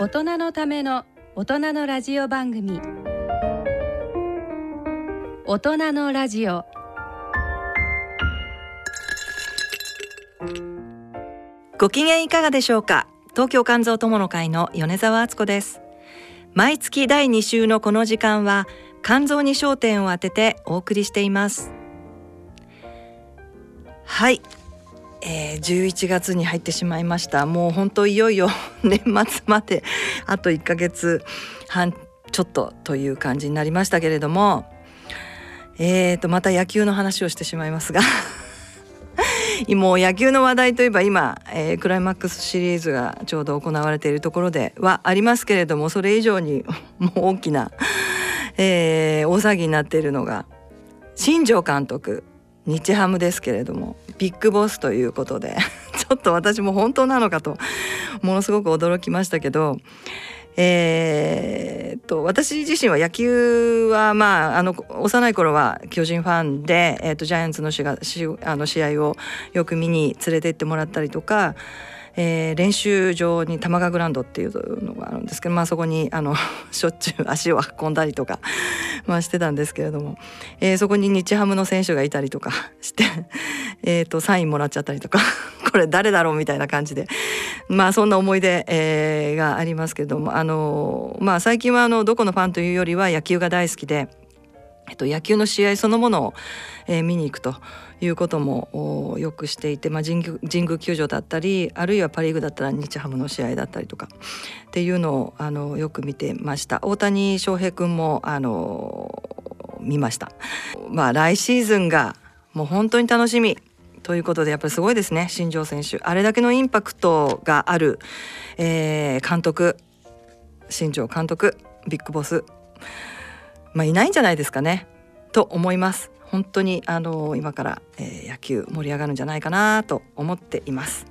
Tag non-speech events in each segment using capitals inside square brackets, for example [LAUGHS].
大人のための大人のラジオ番組。大人のラジオ。ご機嫌いかがでしょうか？東京肝臓友の会の米澤敦子です。毎月第2週のこの時間は肝臓に焦点を当ててお送りしています。はい。えー、11月に入ってしまいました。もう本当いよいよ [LAUGHS] 年末まであと1ヶ月半ちょっとという感じになりましたけれども。えーとまた野球の話をしてしまいますが。[LAUGHS] もう野球の話題といえば今、えー、クライマックスシリーズがちょうど行われているところではありますけれどもそれ以上に [LAUGHS] もう大きな、えー、大騒ぎになっているのが新庄監督。日ハムですけれどもビッグボスということで [LAUGHS] ちょっと私も本当なのかとものすごく驚きましたけどえー、と私自身は野球はまああの幼い頃は巨人ファンで、えー、とジャイアンツの試あの試合をよく見に連れて行ってもらったりとかえー、練習場に玉川グランドっていうのがあるんですけど、まあ、そこにあの [LAUGHS] しょっちゅう足を運んだりとか、[LAUGHS] まあ、してたんですけれども、えー、そこに日ハムの選手がいたりとか [LAUGHS] してえとサインもらっちゃったりとかこれ誰だろうみたいな感じでまあそんな思い出、えー、がありますけれどもあのまあ最近はあのどこのファンというよりは野球が大好きで。えっと、野球の試合そのものを、えー、見に行くということもよくしていて、まあ、神宮神宮球場だったりあるいはパ・リーグだったら日ハムの試合だったりとかっていうのをあのよく見てました。大谷翔平君もあの見ました。まあ、来シーズンがもう本当に楽しみ。ということでやっぱりすごいですね。新庄選手。あれだけのインパクトがある、えー、監督。新庄監督ビッグボス。まあ、いないんじゃないですかね。と思います。本当にあの今から、えー、野球盛り上がるんじゃないかなと思っています。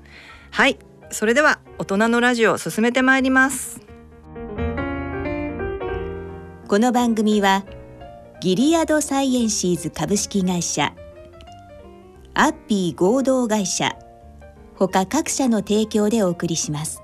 はい。それでは大人のラジオ進めてまいります。この番組はギリアドサイエンシーズ株式会社アッピー合同会社他各社の提供でお送りします。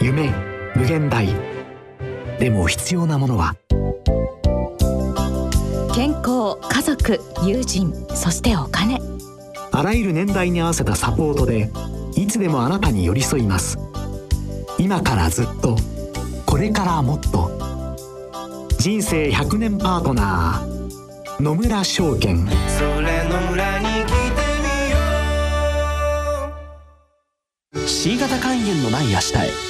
夢無限大。でも必要なものは。健康家族友人そしてお金。あらゆる年代に合わせたサポートでいつでもあなたに寄り添います。今からずっとこれからもっと。人生100年パートナー野村証券。それの裏に C 型肝炎のない明日へ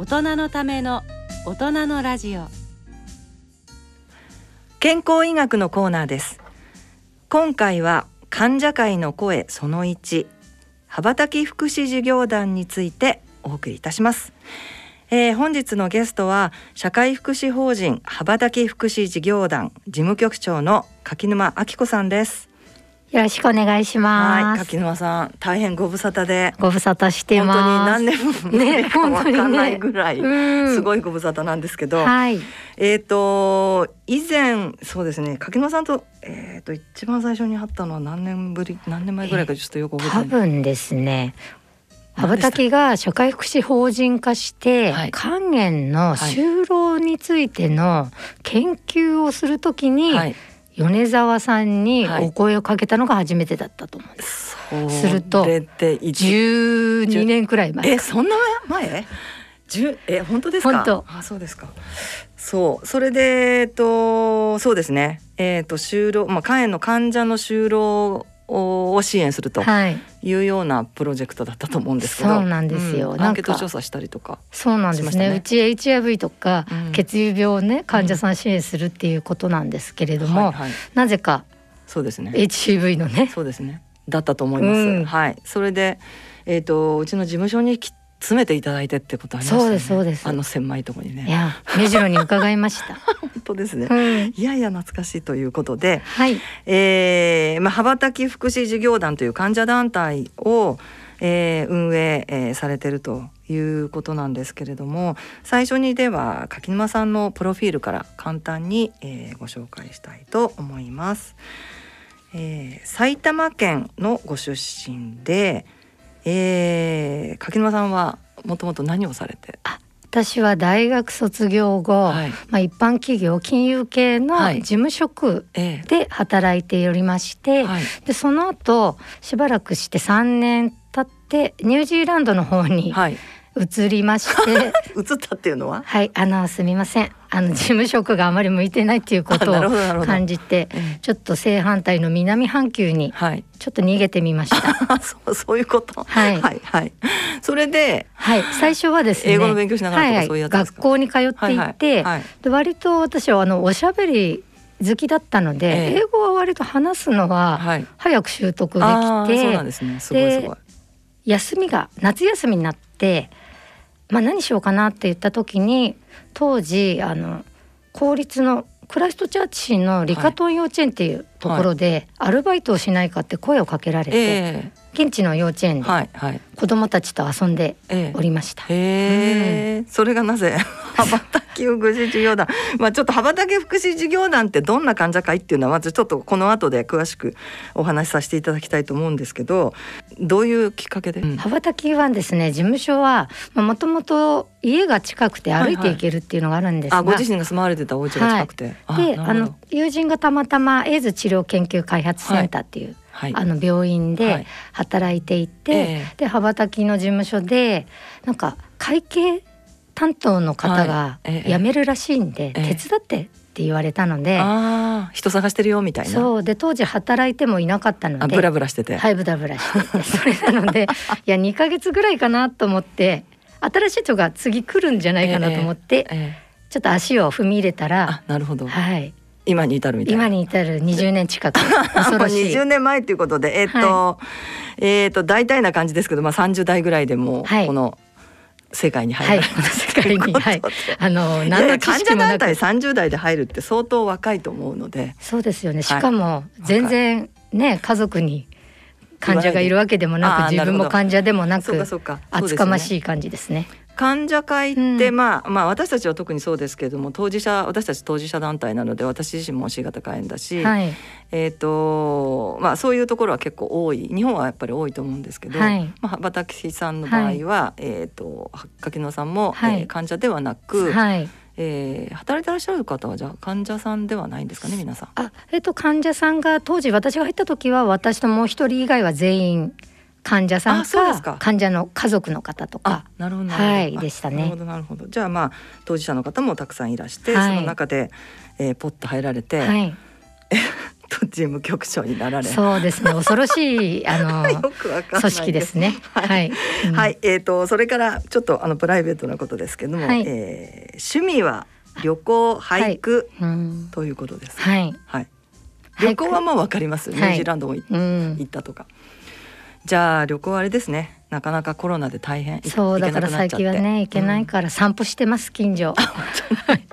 大人のための大人のラジオ。健康医学のコーナーです。今回は患者会の声その1羽ばたき福祉事業団についてお送りいたします、えー、本日のゲストは社会福祉法人羽ばたき福祉事業団事務局長の柿沼明子さんです。よろしくお願いします。柿沼さん、大変ご無沙汰で。ご無沙汰してます。本当に何年もね、わかんないぐらい、[LAUGHS] すごいご無沙汰なんですけど。はい、えっ、ー、と、以前、そうですね、柿沼さんと、えっ、ー、と、一番最初に会ったのは何年ぶり、何年前ぐらいか、ちょっとよく覚えてない。多分ですね。羽ばたきが社会福祉法人化して、はい、肝炎の就労についての研究をするときに、はい米沢さんにお声をかけたのが初めてだったと思うんです。はい、すると12年くらい前。えそんな前？十え本当ですか？本当。あそうですか。そうそれでえっとそうですね。えっと就労まあ肝炎の患者の就労を支援するとい。うようなプロジェクトだったと思うんですけど、そうなんですよ、うん、アンケート調査したりとか、そうなんですね、ね、うち HIV とか血友病ね、患者さん支援するっていうことなんですけれども、はいはい、なぜかそうですね。HIV のね。そうですね。だったと思います、はい。それでえっ、ー、とうちの事務所に来詰めていただいてってことありましたね。そうですそうです。あの狭いところにね。いや目白に伺いました。[LAUGHS] 本当ですね、うん、いやいや懐かしいということで、はい。えー、まあ羽ばたき福祉事業団という患者団体を、えー、運営、えー、されてるということなんですけれども、最初にでは柿沼さんのプロフィールから簡単に、えー、ご紹介したいと思います。えー、埼玉県のご出身で。えー、柿沼さんはもともと何をされて？私は大学卒業後、はい、まあ、一般企業金融系の事務職で働いておりまして、はい、でその後しばらくして3年経ってニュージーランドの方に、はい移りまして。[LAUGHS] 移ったっていうのは？はいあのすみません。あの事務職があまり向いてないっていうことを感じてちょっと正反対の南半球にちょっと逃げてみました、はい、そうそういうこと、はい、はいはい。それではい。最初はですね英語の勉強しながらとかそういうやつ学校に通っていて、はい、で割と私はあのおしゃべり好きだったので、えー、英語は割と話すのは早く習得できて、はい、そうなんですね。すごいすごい。休みが夏休みになってまあ、何しようかなって言った時に当時あの公立のクライストチャーチ市のリカトン幼稚園っていうところでアルバイトをしないかって声をかけられて、現地の幼稚園で子どもたちと遊んでおりました。へえ、うん、それがなぜ [LAUGHS] 羽ばたき福祉事業団まあちょっと羽ばたき福祉事業団ってどんな患者会っていうのはまずちょっとこの後で詳しくお話しさせていただきたいと思うんですけどどういうきっかけで、羽ばたきはですね事務所はもともと家が近くて歩いて行けるっていうのがあるんですが、はいはい、あご自身が住まわれてたお家が近くて、はい、であの友人がたまたまエイズ治療研究開発センターっていう、はい、あの病院で働いていて、はい、で羽ばたきの事務所でなんか会計担当の方が辞めるらしいんで、手伝ってって言われたので、あ人探してるよみたいな。そう。で当時働いてもいなかったのでブラブラしてて。はいブラブラしてて。[LAUGHS] それなのでいや2か月ぐらいかなと思って新しい人が次来るんじゃないかなと思って、えーえー、ちょっと足を踏み入れたらなるほど。はい今に至るみたいな。今に至る20年近く。恐ろしい。[LAUGHS] 20年前ということでえっ、ー、と、はい、えっ、と大体な感じですけどまあ30代ぐらいでもこの、世界に入る、はい、世界に、はい、[LAUGHS] あの何の知識もなく。患者代で入るって相当若いと思うので。そうですよね。しかも全然ね家族に患者がいるわけでもなく自分も患者でもなく厚かましい感じですね。患者会って、うん、まあまあ私たちは特にそうですけれども当事者私たち当事者団体なので私自身も C 型肝炎だし、はい、えーとまあ、そういうところは結構多い。日本はやっぱり多いと思うんですけど、はい、まあ、畑さんの場合は、はい、えーと、柿野さんも、はい、えー、患者ではなく、はいえー、働いてらっしゃる方はじゃあ患者さんではないんですかね皆さん。あえっ、ー、と患者さんが当時私が入った時は私ともう一人以外は全員患者さんか患者の家族の方とかなるほどはいでしたね。なるほどなるほど。じゃあまあ当事者の方もたくさんいらして、はい、その中で、えー、ポッと入られて、はい、と事務局長になられ。そうですね。恐ろしいあの [LAUGHS] 組織ですね。はい、はい。うん、はい、えっ、ー、とそれからちょっとあのプライベートなことですけども、はい、えー、趣味は旅行俳句、はい、ということです、はい、はい、旅行はもうわかります、ニュージーランドも行ったとか、じゃあ旅行あれですね。なかなかコロナで大変。そうだから最近はね行けないから散歩してます近所、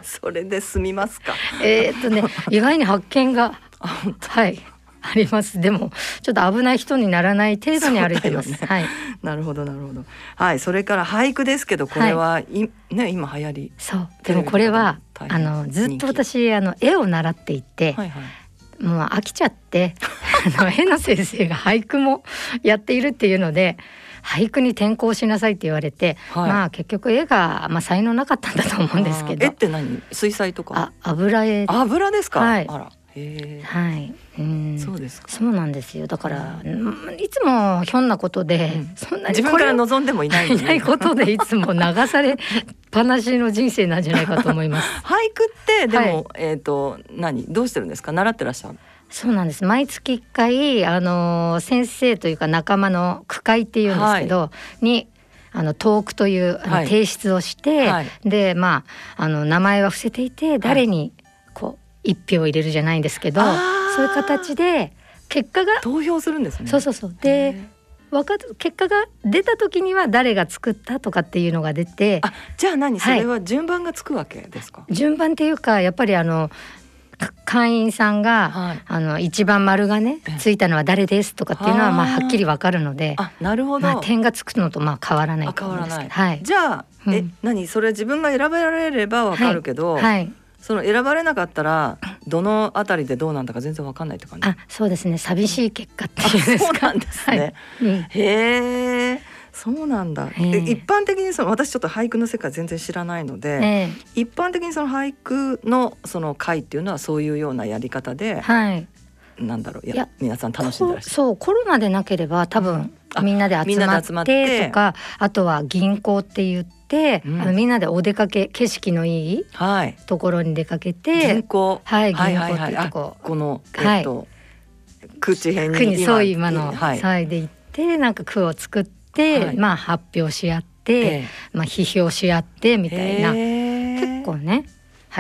それで済みますか。[LAUGHS] えっとね意外に発見がはい。あります。でもちょっと危ない人にならない程度に歩いてます、ね、はい。なるほどなるほど。はいそれから俳句ですけどこれは、はい、ね今流行り。そう。でもこれはあのずっと私あの絵を習っていて、はいはい。もう飽きちゃって [LAUGHS] あの絵の先生が俳句もやっているっていうので俳句に転校しなさいって言われて、はい、まあ結局絵が、まあ、才能なかったんだと思うんですけど。絵って何？水彩とか？あ油絵。油ですか、はい、はい、うん、そうですそうなんですよ。だから、うん、いつもひょんなことで、うん、そんな自分から望んでもいない、ね、い [LAUGHS] ないことでいつも流されっぱなしの人生なんじゃないかと思います。[LAUGHS] 俳句ってでも、はい、えっ、ー、と何？どうしてるんですか？習ってらっしゃるそうなんです。毎月1回あの先生というか仲間の区会っていうんですけど、はい、にあのトークというあの提出をして、はい、でまああの名前は伏せていて誰に一票入れるじゃないんですけど、そういう形で結果が投票するんですね。そうそうそう。でわか結果が出た時には誰が作ったとかっていうのが出てあじゃあ何？それは順番がつくわけですか、はい、順番っていうかやっぱりあの会員さんが、はい、あの一番丸がねついたのは誰ですとかっていうのはまあはっきりわかるのであなるほど、まあ、点がつくのとまあ変わらないと思うんですけど、はい、じゃあ、うん、え何？それ自分が選べられればわかるけど、はい、はい、その選ばれなかったらどのあたりでどうなんだか全然わかんないって感じ？あそうですね。寂しい結果っていうそうなんですね、はい。うん、へえ。そうなんだ、え。ー、一般的にその私ちょっと俳句の世界全然知らないので、えー、一般的にその俳句のその会っていうのはそういうようなやり方で、はい、なんだろう。いや皆さん楽しんでらっしゃる。そうコロナでなければ多分、うん、[LAUGHS] みんなで集まってとかあとは銀行って言って、うん、あのみんなでお出かけ景色のいいところに出かけて、銀行？はい銀行っていうとこ、このえっと、はい、口辺に今そう今の際で行って、なんか句を作って、はい、まあ発表し合って、えー、まあ批評し合ってみたいな、結構ね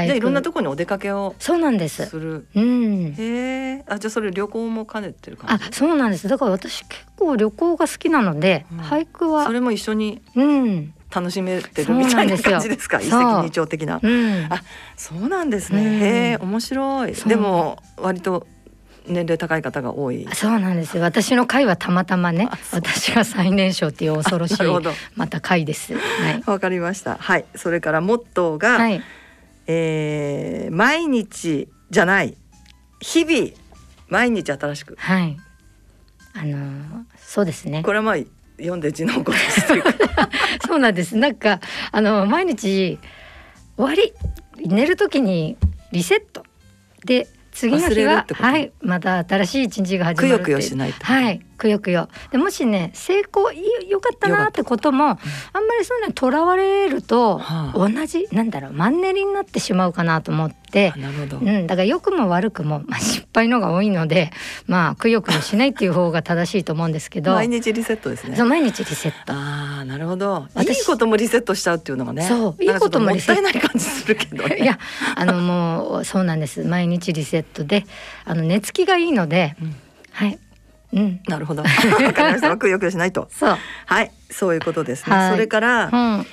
じゃいろんなところにお出かけをそうなんですする。うん。へえ。あじゃあそれ旅行も兼ねてる感じ？あそうなんです。だから私結構旅行が好きなので、うん、俳句はそれも一緒に。うん。楽しめてるみたいな感じですか？[LAUGHS] 一石二鳥的な。うん、あそうなんですね。うん、へえ面白い。でも割と年齢高い方が多いそうなんですよ私の会はたまたまね私が最年少っていう恐ろしいまた会ですわ、はい、かりましたはいそれからモットーが、はい、えー、毎日じゃない。日々毎日新しく。はい。あのー、そうですね。これはまあ読んで字の起こしそうなんです。なんかあの毎日終わり寝る時にリセット。で次の日ははいまた新しい一日が始まるくよくよしないと。はいくよくよ。でもしね成功よかったなってことも、うん、あんまりそういうのにとらわれると、はあ、同じなんだろうマンネリになってしまうかなと思って、なるほど。うん、だから良くも悪くも、まあ、失敗のが多いのでまあくよくよしないっていう方が正しいと思うんですけど。毎日リセットですね。そう毎日リセット。ああなるほど。いいこともリセットしちゃうっていうのがねそういいこともリセット。もったいない感じするけど、ね、[LAUGHS] いやあのもうそうなんです。毎日リセットであの寝つきがいいので、うん、はいうん、なるほど。わかりました。くよくよしないと。そう。はい、そういうことですね。はい、それから、うん、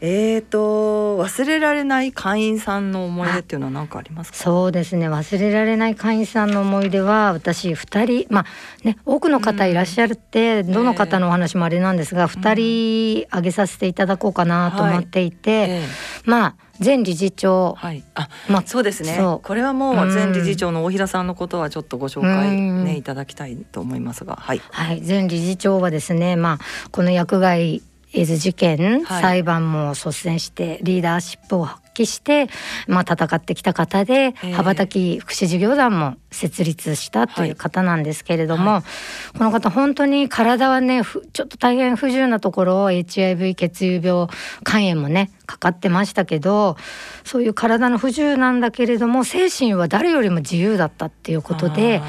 えーと忘れられない会員さんの思い出っていうのは何かありますか？そうですね。忘れられない会員さんの思い出は私2人まあね多くの方いらっしゃるって、うん、どの方のお話もあれなんですが、え。ー、2人挙げさせていただこうかなと思っていて、はい。えー、まあ前理事長、はい、あ、まあ、そうですね。これはもう前理事長の大平さんのことはちょっとご紹介ねいただきたいと思いますがはい、はい、前理事長はですねまあこの薬害エイズ事件、はい、裁判も率先してリーダーシップを発揮して、まあ、戦ってきた方で、羽ばたき福祉事業団も設立したという方なんですけれども、はい、この方本当に体はねちょっと大変不自由なところを HIV 血液病肝炎もねかかってましたけどそういう体の不自由なんだけれども精神は誰よりも自由だったっていうことで。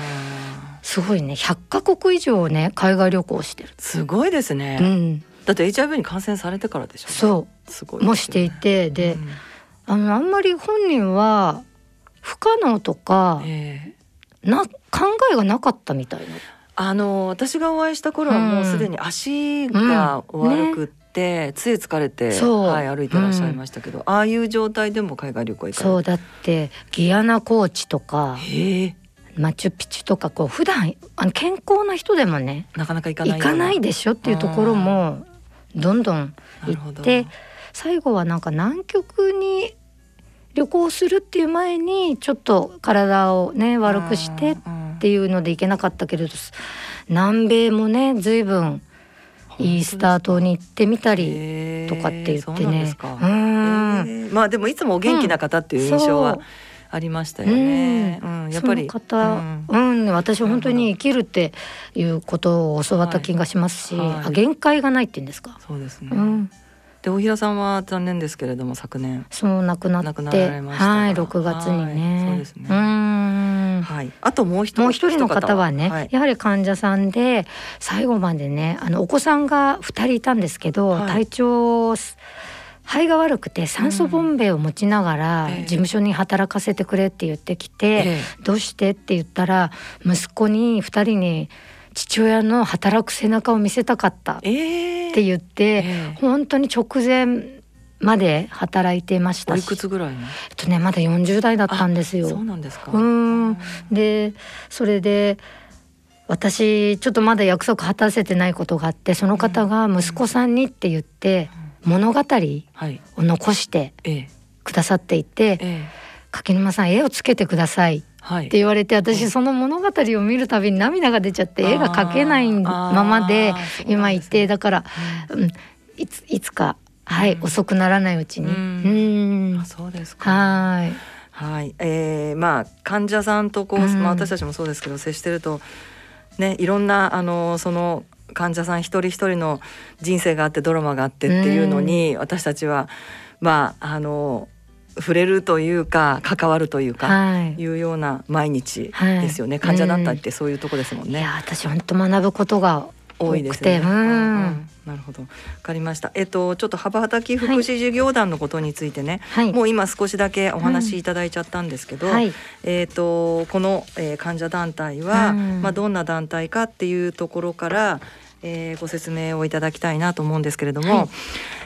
すごいね100カ国以上ね海外旅行してる。すごいですね、うん、だって HIV に感染されてからでしょ、ね、そう。すごい、ね、もしていてで、うん、あのあんまり本人は不可能とか、えー、な考えがなかったみたいな。あの私がお会いした頃はもうすでに足が悪くて、うん。ね、杖疲れて、はい、歩いてらっしゃいましたけど、うん、ああいう状態でも海外旅行行かそうだってギアナ高地とかマチュピチュとかこう普段あの健康な人でもねなかなか行かない行かないでしょっていうところもどんどん行って最後はなんか南極に旅行するっていう前にちょっと体をね悪くしてっていうので行けなかったけれど南米もね随分いいスタートに行ってみたりとかって言ってね。うんまあでもいつもお元気な方っていう印象は、ありましたよね。うん、やっぱり。方、うん、うん、私本当に生きるっていうことを教わった気がしますし、はい。はい、限界がないって言うんですか？そうですね。うん、で大平さんは残念ですけれども昨年。そう亡くなって。はい6月にね、そうですね。うん。はい。あともう一もう一人の方はね、はい、やはり患者さんで最後までねあのお子さんが二人いたんですけど、はい、体調肺が悪くて酸素ボンベを持ちながら事務所に働かせてくれって言ってきて、どうしてって言ったら息子に2人に父親の働く背中を見せたかったって言って、本当に直前まで働いてましたいくつぐらいえっとねまだ40代だったんですよ。そうなんですか。うん。でそれで私ちょっとまだ約束果たせてないことがあってその方が息子さんにって言って、物語を残してくださっていて、ええ、柿沼さん絵をつけてくださいって言われて、はい、私その物語を見るたびに涙が出ちゃって絵が描けないままで今いて、だから、うん、いついつかはい、うん、遅くならないうちに。うん、そうですか。はい。はい、えー、まあ患者さんとこう、まあ私たちもそうですけど接してるとねいろんなあのその患者さん一人一人の人生があってドラマがあってっていうのに、私たちはまああの触れるというか関わるというか、はい、いうような毎日ですよね、はい、患者だったってそういうとこですもんね。いや私本当学ぶことが多いですね。うん、なるほど、わかりました。えっとちょっと幅畑福祉事業団のことについてね、はい、もう今少しだけお話しいただいちゃったんですけど、うんはい、えっとこの、えー、患者団体は、うん、まあどんな団体かっていうところから。えー、ご説明をいただきたいなと思うんですけれども、はい、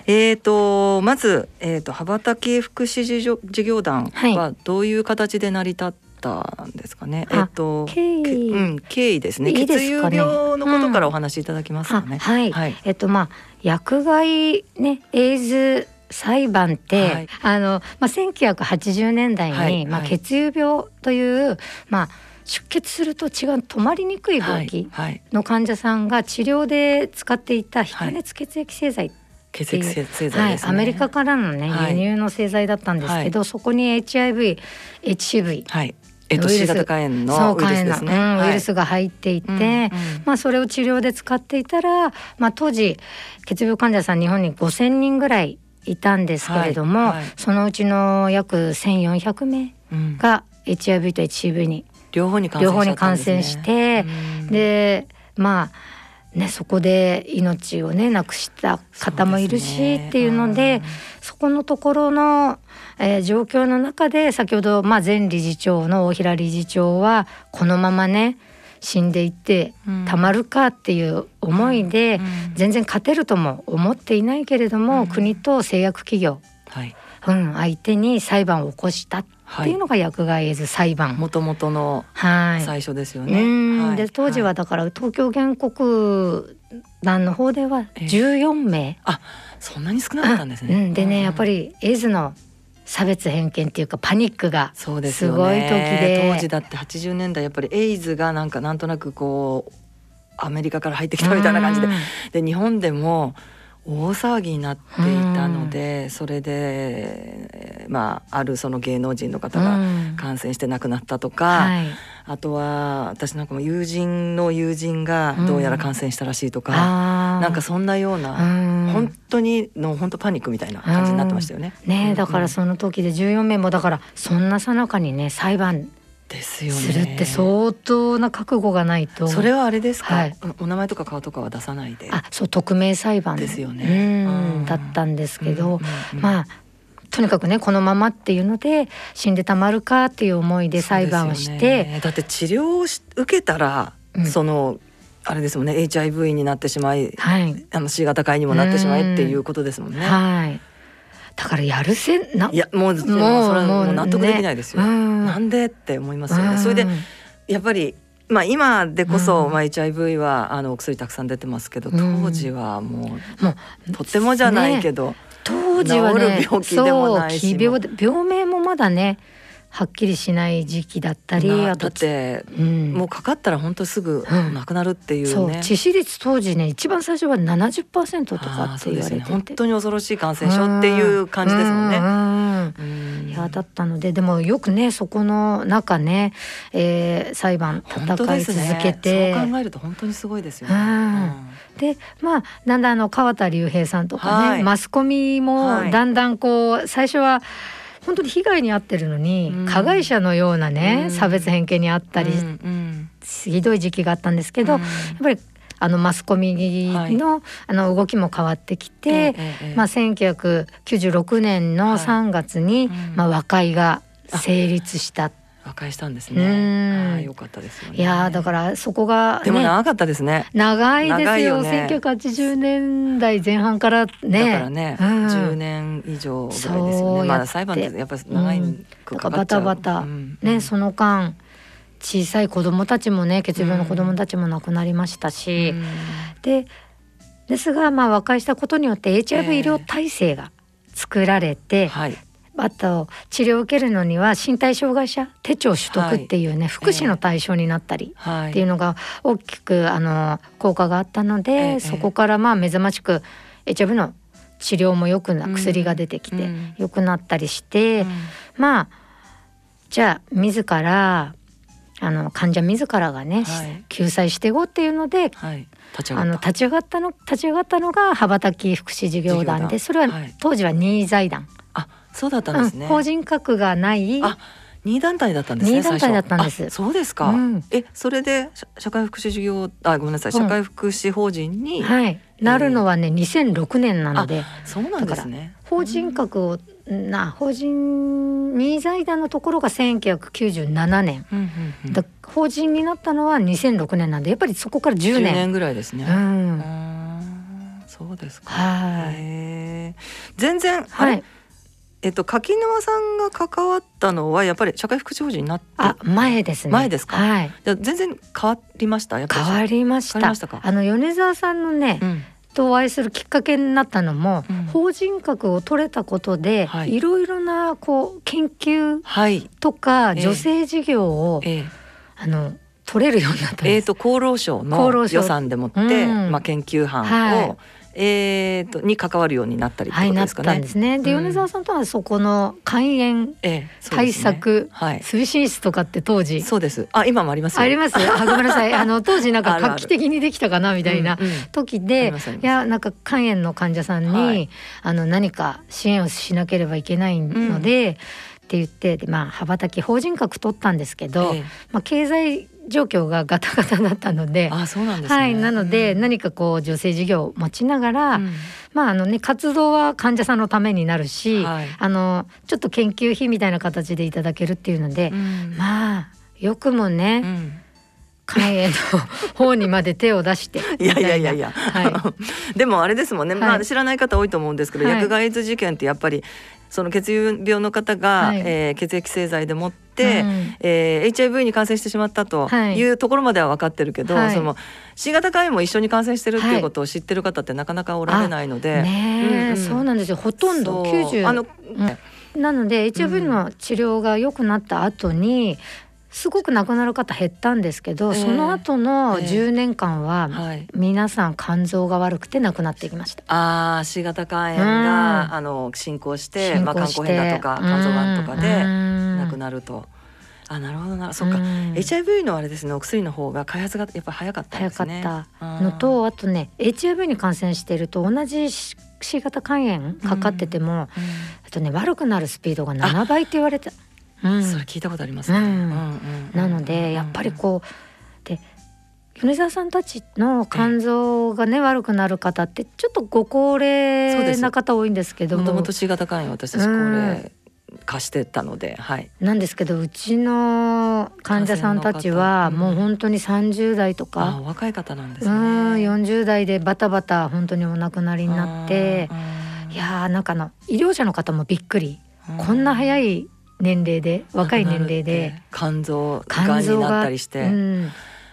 えーと、まず、えーと、羽ばたき福祉事業団はどういう形で成り立ったんですかね？はい、えっ、ー、と経緯、うん、経緯ですね。いいすね。血友病のことからお話しいただきますかね。うん、はい、はい、えっ、ー、とまあ薬害ねエイズ裁判って、はい、あのまあ1980年代に、はい、まあ血友病というまあ出血すると血が止まりにくい病気の患者さんが治療で使っていた非加熱血液製剤血液製剤、ね、はい、アメリカからのね、輸入の製剤だったんですけど、はい、そこに HIV、HCV、はい、えっと、C 型肝炎のウイルスですね、うんウイルスが入っていて、うんうん、まあそれを治療で使っていたら、まあ当時血病患者さん日本に5,000人ぐらいいたんですけれども、はいはい、そのうちの約1,400名が HIV と HCV に両方に感染して、でまあねそこで命をね亡くした方もいるし、っていうので、そこのところの、えー、状況の中で先ほど、まあ、前理事長の大平理事長はこのままね死んでいってたまるかっていう思いで、全然勝てるとも思っていないけれども、国と製薬企業、はい。うん、相手に裁判を起こしたっていうのが薬害エイズ裁判。もともとの最初ですよね。はい、で当時はだから東京原告団の方では14名。えー、あそんなに少なかったんですね。うん、でねやっぱりエイズの差別偏見っていうかパニックがすごい時で。当時だって80年代やっぱりエイズがなんかなんとなくこうアメリカから入ってきたみたいな感じで、で日本でも大騒ぎになっていたので、それで、まあ、あるその芸能人の方が感染して亡くなったとか、はい、あとは私なんかも友人の友人がどうやら感染したらしいとか、うん、なんかそんなような、本当にの本当パニックみたいな感じになってましたよね。ねだからその時で14名もだからそんなさなかにね裁判ですよね。するって相当な覚悟がないと。それはあれですか、はい、お名前とか顔とかは出さないで。あそう匿名裁判ですよね。うんだったんですけど、まあとにかくねこのままっていうので死んでたまるかっていう思いで裁判をして、ね、だって治療を受けたら、うん、そのあれですもんね HIV になってしまい、はい、あの C 型肝にもなってしまいっていうことですもんね。はいだからやるせな？いやもうもうそれもう納得できないですよ、ね、なんでって思いますよね、それでやっぱりまあ今でこそ、まあ HIV はあのお薬たくさん出てますけど当時はもう,、もうとてもじゃないけど、ね、当時はね病気でもないし病病名もまだねはっきりしない時期だったりだって、うん、もうかかったら本当すぐ亡くなるっていう、ね。うん、致死率当時ね一番最初は70%とかって言われてて、ね、本当に恐ろしい感染症っていう感じですもんね。うんいやだったのででもよくねそこの中ね、えー、裁判戦い続けて、ね、そう考えると本当にすごいですよね。でまあだんだんあの川田隆平さんとかね、はい、マスコミもだんだんこう最初は本当に被害に遭ってるのに、うん、加害者のようなね、うん、差別偏見にあったり、うん、ひどい時期があったんですけど、やっぱりあのマスコミのはい、あの動きも変わってきて、ええまあ、1996年の3月に、はい、まあ、和解が成立した和解したんですね。ああ、よかったですよね。いやだからそこが、ね、でも長かったですね。長いですよ。千九百八十年代前半からね。だからね、十、うん、年以上ぐらいですよね。まだ裁判ってやっぱ長い、うん、バタバタ、うん、ねその間小さい子供たちもね血病の子供たちも亡くなりましたし、でですがまあ和解したことによって HIV 医療体制が作られて、えーはいあと治療を受けるのには身体障害者手帳取得っていうね、はい、福祉の対象になったりっていうのが大きくあの効果があったので、えそこからまあ目覚ましく HIV の治療もよくな薬が出てきて良くなったりして、うん、まあじゃあ自らあの患者自らがね、はい、救済していこうっていうので、はい、立ちあの立ち上がったの立ち上がったのが羽ばたき福祉事業団でそれは当時は任意財団。あそうだったんですね、うん、法人格がないあ二団体だったんですね。二団体だったんです。そうですか。うん、え、それで社会福祉事業あごめんなさい、社会福祉法人に、はい、なるのはね、二千六年なので、そうなんですね。法人格をな法人二財団のところが千九百九十七年、うんうんうん、法人になったのは二千六年なんで、やっぱりそこから十年。年ぐらいですね。うん。そうですか。はい。全然はい。えっと柿沼さんが関わったのはやっぱり社会福祉法人になってあ前ですね。前ですか？はい。じゃ全然変わりました？変わりました。あの米沢さんのね、うん、とお会いするきっかけになったのも、うん、法人格を取れたことで、はい、いろいろなこう研究とか、はい、女性事業を、ええ。あの取れるようになったんです。えーと、厚労省の予算でもって、うん、まあ研究班を、はいえーと、に関わるようになったりとですかね。はい、ですね。で、米沢さんとはそこの肝炎対策推進室とかって当時、そうです。あ、今もありますあります？あ、ごめんなさい。[LAUGHS] あの当時なんか画期的にできたかなみたいな時で、いやなんか肝炎の患者さんに、はい、あの何か支援をしなければいけないので。うんって言ってまあ羽ばたき法人格取ったんですけど、ええ、まあ、経済状況がガタガタだったのであそうなんです、ね、はい、なので、何かこう女性事業を持ちながら、うん、まああのね活動は患者さんのためになるし、はい、あのちょっと研究費みたいな形でいただけるっていうので、うん、まあよくもね、うん。肝炎の方にまで手を出して [LAUGHS] いやいやいやいや、はい、[LAUGHS] でもあれですもんね、はい、まあ知らない方多いと思うんですけど、はい、薬害事件ってやっぱりその血友病の方が、はい、えー、血液製剤でもって、うん、えー、HIV に感染してしまったとい。うところまでは分かってるけど、はい、その C 型肝炎も一緒に感染してるっていうことを知ってる方ってなかなかおられないので、ねうんうん、そうなんですよ。ほとんど90あの、うん、なので HIV の治療が良くなった後に、すごく亡くなる方減ったんですけど、えー、その後の10年間は皆さん肝臓が悪くて亡くなっていきました。ああ C 型肝炎が、うん、あの進行してまあ、肝硬変だとか肝臓がんとかで亡くなると。あなるほどな。そっか、うん、HIV のあれですねお薬の方が開発がやっぱ早かったですね。早かったのとあとね HIV に感染していると同じ C 型肝炎かかってても、うん、あとね悪くなるスピードが7倍って言われて。うん、それ聞いたことありますね。なのでやっぱりこうで米沢さんたちの肝臓がね悪くなる方ってちょっとご高齢な方多いんですけども。もともと C 型肝炎私たち高齢化してたので、はい、なんですけどうちの患者さんたちはもう本当に30代とか、うん、若い方なんですね。うん40代でバタバタ本当にお亡くなりになって。いやーなんかの医療者の方もびっくり。こんな早い年齢で若い年齢で。肝臓がんになったりして、うん、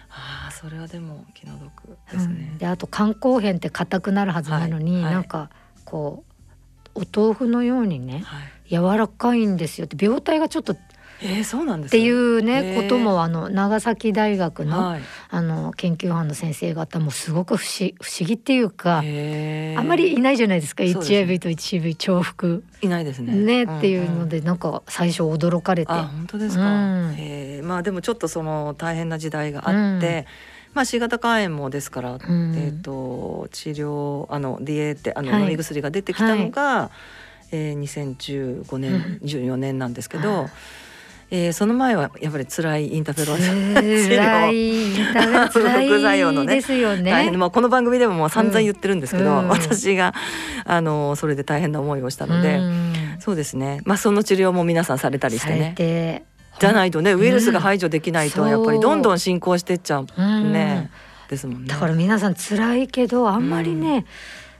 ああそれはでも気の毒ですね。うん、であと肝硬変って硬くなるはずなのに、はいはい、なんかこうお豆腐のようにね、はい、柔らかいんですよって病態がちょっとえー、そうなんです、っていうねこともあの長崎大学の、はい、あの研究班の先生方もすごく不思不思議っていうかあんまりいないじゃないですか、ね、HIV と HCV 重複。いないですね。ね、うんうん、っていうのでなんか最初驚かれて。本当ですか、うん、えまあでもちょっとその大変な時代があって、うん、まあ C 型肝炎もですから、うん、えっ、ー、と治療あの DA ってあの飲み薬が出てきたのが、はい、えー、2015年、うん、14年なんですけど。えー、その前はやっぱり辛いインターフェロン治療 [LAUGHS] 副作用のね。ですよね、まあ、この番組でももう散々言ってるんですけど、うん、私があのそれで大変な思いをしたので、うん、そうですね、まあ、その治療も皆さんされたりしてね。じゃないとねウイルスが排除できないとやっぱりどんどん進行していっちゃうね、ですもんね。だから皆さん辛いけどあんまりね、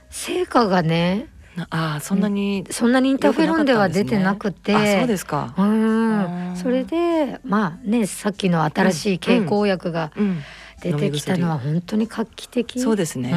成果がねああそんなに、そんなにインターフェロンでは出てなくて、そうですか。うん。それでまあねさっきの新しい経口薬が出てきたのは本当に画期的、そうですね、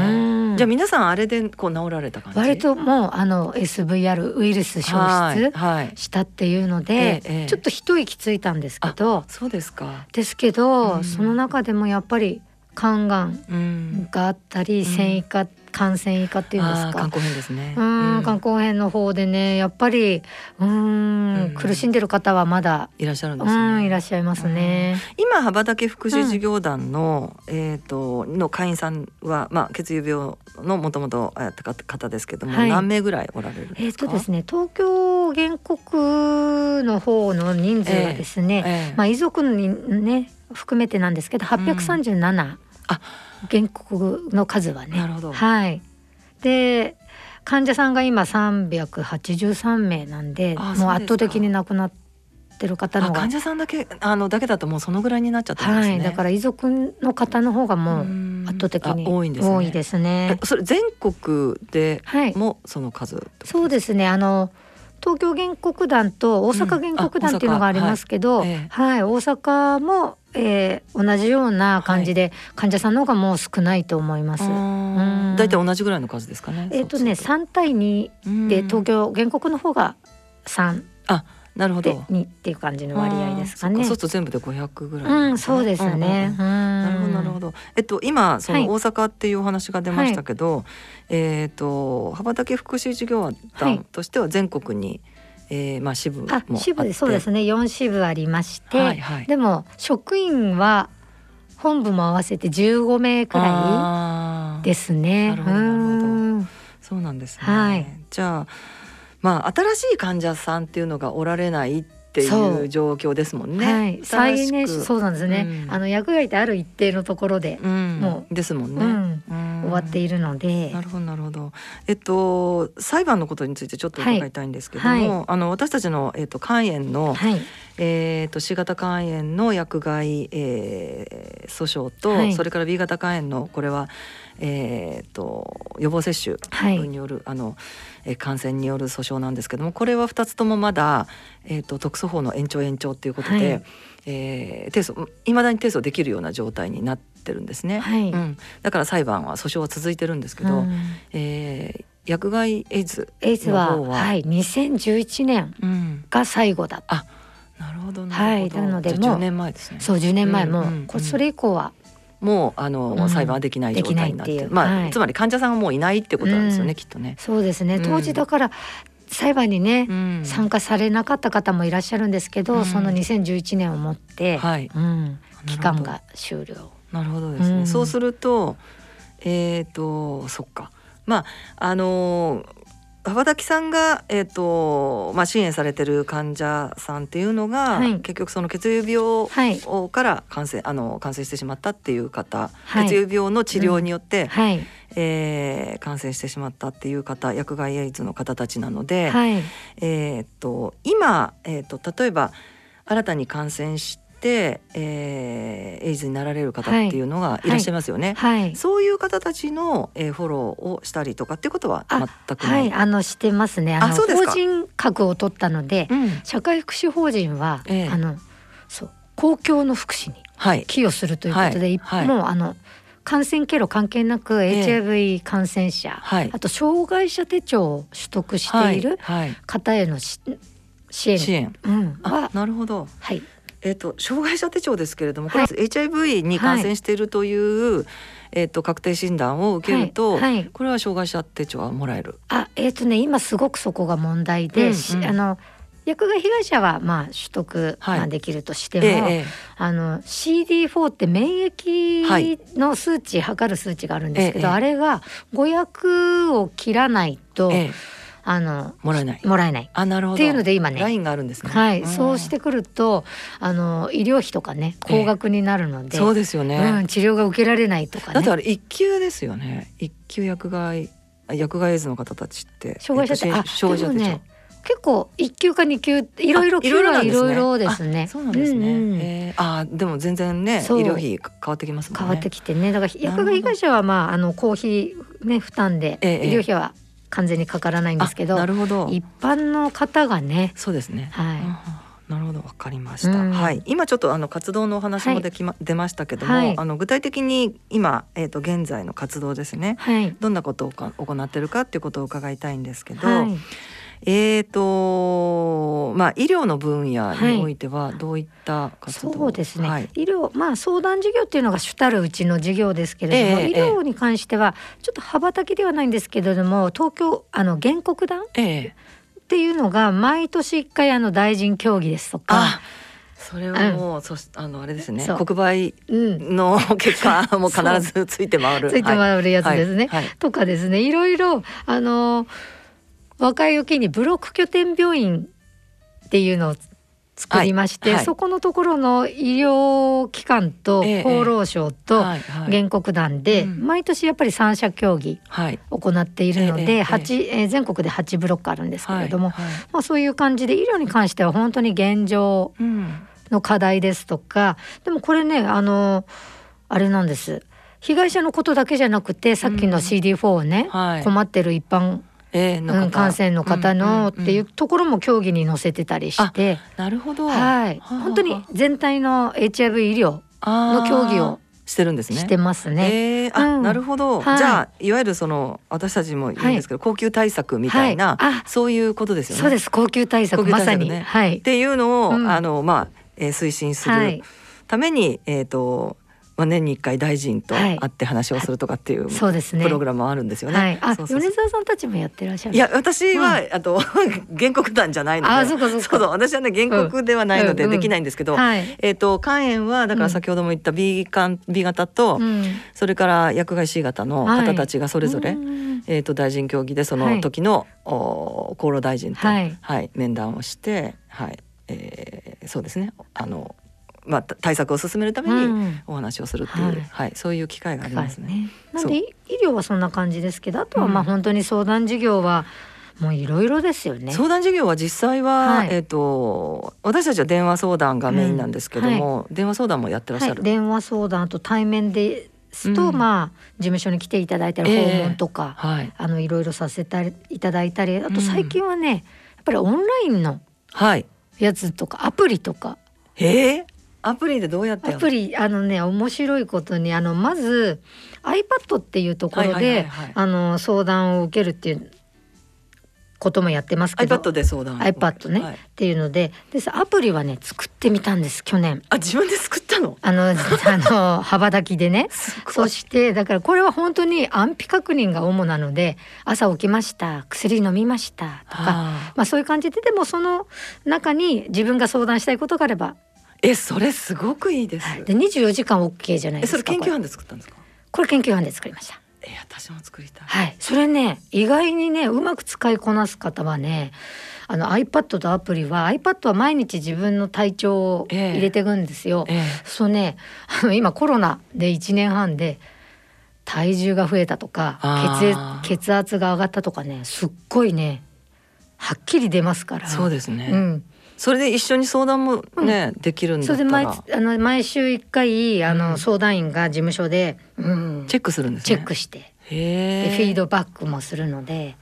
じゃあ皆さんあれでこう治られた感じ？割ともうあの SVR ウイルス消失したっていうので、ちょっと一息ついたんですけど。そうですか。ですけど、その中でもやっぱり肝がんがあったり、繊維化感染以下っていうんですか？肝硬変ですね。うん、肝硬変の方でね、やっぱり、うん、苦しんでる方はまだいらっしゃるんですね。いらっしゃいますね。今羽ばたけ福祉事業団の、えっ、との会員さんは、まあ血友病のもともとやった方ですけども、何名ぐらいおられるえっ、とですね、東京原告の方の人数はですね、まあ遺族にね含めてなんですけど、八百三十七。あ原告の数はね。なるほど。はい。で患者さんが今383名なんでもう圧倒的に亡くなってる方の患者さんだけあのだけだともうそのぐらいになっちゃったんですね、はい、だから遺族の方の方がもう圧倒的に多いんです、ね、多いですね。それ全国でもその数、はい、そうですね。あの東京原告団と大阪原告団っていうのがありますけど、うんはい、はい、大阪もえー、同じような感じで、はい、患者さんの方がもう少ないと思います。大体同じぐらいの数ですかね。えっ、ー、とね、三対二で東京原告の方が三。あ、なるほど。二っていう感じの割合ですかね。そうすると全部で五百ぐらい、うん、そうですね。なるほどなるほど。えっと今その大阪っていうお話が出ましたけど、はい、えっ、と羽ばたけ福祉事業団としては全国に、はいえー、まあ支部も支部そうですね。4支部ありまして、はいはい、でも職員は本部も合わせて15名くらいですね。なるほどなるほど。そうなんですね。はい、じゃあまあ新しい患者さんっていうのがおられないっていう状況ですもんね。はい、最年そうなんですね。うん、あの薬害ってある一定のところで、うん、もうですもんね、うん、終わっているので。なるほどなるほど。えっと裁判のことについてちょっと伺いたいんですけども、はい。はい、あの私たちのえっと肝炎の、はい、えっと C 型肝炎の薬害、えー、訴訟と、それから B 型肝炎のこれはえーと、予防接種による、はい、あのえ感染による訴訟なんですけどもこれは2つともまだ、えーと、特措法の延長延長ということで、はい、えー、提訴いまだに提訴できるような状態になってるんですね、はい、うん、だから裁判は訴訟は続いてるんですけど、うん、えー薬害エイズエイズははい、2011年が最後だ、うん、あなるほどはい、なのでもう10年前ですね。そう10年前。も、うんうん、それ以降はもうあの、うん、裁判はできない状態になって、まあ、はい、つまり患者さんがもういないってことなんですよね、うん、きっとね。そうですね。当時だから、裁判にね、うん、参加されなかった方もいらっしゃるんですけど、うん、その2011年をもって、はい。うん、期間が終了。なるほどですね。そうするとえっ、ー、とそっか。まああのー羽ばさんが、えーとまあ、支援されてる患者さんっていうのが、はい、結局その血友病から感染,、あの感染してしまったっていう方、はい、血友病の治療によって、うん。はい、えー、感染してしまったっていう方薬害エイズの方たちなので、はい、えーと、今、えーと例えば新たに感染し、えー、エイズになられる方っていうのがい。らっしゃいますよね。はい。はい、そういう方たちの、えー、フォローをしたりとかっていうことは全くはい、あのしてますね。あの法人格を取ったので、うん、社会福祉法人は、えー、あのそう公共の福祉に寄与するということで、はい、もうあの感染経路関係なく HIV 感染者、えー、あと障害者手帳を取得している方へのし、支援。支援、うん、あなるほど。はいえーと、障害者手帳ですけれども、これは HIV に感染しているという、はい、えーと、確定診断を受けると、はい。はい、これは障害者手帳はもらえる？あえっ、ー、とね今すごくそこが問題で、うんうん、あの薬害被害者はまあ取得ができるとしても、はいええ、あの CD4 って免疫の数値、測る数値があるんですけど、え、あれが500を切らないと、あのもらえない。もらえない。あなるほど。っていうので今ね。ラインがあるんですね。はい。そうしてくるとあの医療費とかね高額になるので、そうですよね、うん、治療が受けられないとかね。だってあれ一級ですよね。一級薬害薬害エイズの方たちって。障害者って、あ障害者ね結構一級か二級いろいろいろいろですね。そうなんですね。あでも全然ね医療費変わってきます、ね、変わってきてね。だから薬害被害者はまああの公費ね負担で、医療費は完全にかからないんですけどなるほど。一般の方がねそうですね。はい、なるほど。わかりました、うん、はい。今ちょっとあの活動のお話もできま、はい、出ましたけども、はい、あの具体的に今えっ、ー、と現在の活動ですね、はい、どんなことをか行ってるかっていうことを伺いたいんですけど、はいえーとまあ、医療の分野においてはどういった活動、はい、そうですね、はい、医療、まあ、相談事業っていうのが主たるうちの事業ですけれども、えー、医療に関してはちょっと羽ばたきではないんですけれども東京あの原告団、えー、っていうのが毎年一回あの大臣協議ですとか。それはもう、うん、そあのあれですね。国売の結果も必ずついて回る。ついて回るやつですね、はい。はい、とかですね。いろいろあの和解を機にブロック拠点病院っていうのを作りまして、はいはい、そこのところの医療機関と厚労省と原告団で毎年やっぱり三者協議行っているので、八え全国で8ブロックあるんですけれども、まあ、そういう感じで医療に関しては本当に現状の課題ですとかでもこれねあのあれなんです。被害者のことだけじゃなくてさっきの CD4 をね、困ってる一般えー、感染の方のっていうところも競技に載せてたりして、なるほど、はい、本当に全体の HIV 医療の競技をしてるんですね。してますね。えー、あ、うん、なるほど、はい、じゃあいわゆるその私たちも言うんですけど、はい、高級対策みたいな、はい、そういうことですよね。そうです高級対策、ね、まさに、はい。っていうのを、うん、あのまあ、えー、推進するために、えっ、ー、とまあ、年に一回大臣と会って話をするとかっていう、そうですね。プログラムあるんですよね。はい、あ米沢さんたちもやってらっしゃる。いや私は、うん、あと [LAUGHS] 原告団じゃないので。あそうかそうか。そう私はね原告ではないのでできないんですけど、うんうんはい、えっ、ー、と肝炎はだから先ほども言った B 肝 B 型と、それから薬害 C 型の方たちがそれぞれ、はい、えっ、ー、と大臣協議でその時の、はい、お厚労大臣と、はい面談をしてはい、えー、そうですね。あのまあ、対策を進めるためにお話をするっていう、うん、はい、はい、そういう機会がありますね。ね。なんで医療はそんな感じですけどあとはまあ本当に相談事業は、もういろいろですよね。相談事業は実際は、はい、えっ、ー、と私たちは電話相談がメインなんですけども、うんはい、電話相談もやってらっしゃる。はい、電話相談と対面ですと、うん、まあ事務所に来ていただいたり訪問とか、えー、はい、あのいろいろさせていただいたり、あと最近はね、やっぱりオンラインのやつとかアプリとか。えー、アプリでどうやってアプリあのね面白いことにあのまず iPad っていうところで、あの相談を受けるっていうこともやってますけど iPad で相談 iPad ね、はい、っていうのででアプリはね作ってみたんです去年。あ自分で作ったの？あの [LAUGHS] あの羽ばたきでね。そしてだからこれは本当に安否確認が主なので朝起きました薬飲みましたとかまあそういう感じででもその中に自分が相談したいことがあればえそれすごくいいです。で二十四時間オッケーじゃないですか。それ研究班で作ったんですか？これ研究班で作りました。え私も作りたい。はい。それね意外にねうまく使いこなす方はね。あの iPad とアプリは iPad は毎日自分の体調を入れていくんですよ。ええそうねあの今コロナで一年半で体重が増えたとか血血圧が上がったとかねすっごいねはっきり出ますから。そうですね。うん。それで一緒に相談もね、うん、できるんだったら。毎あの毎週一回あの、相談員が事務所で、うん、チェックするんです、ね、チェックして。でフィードバックもするので。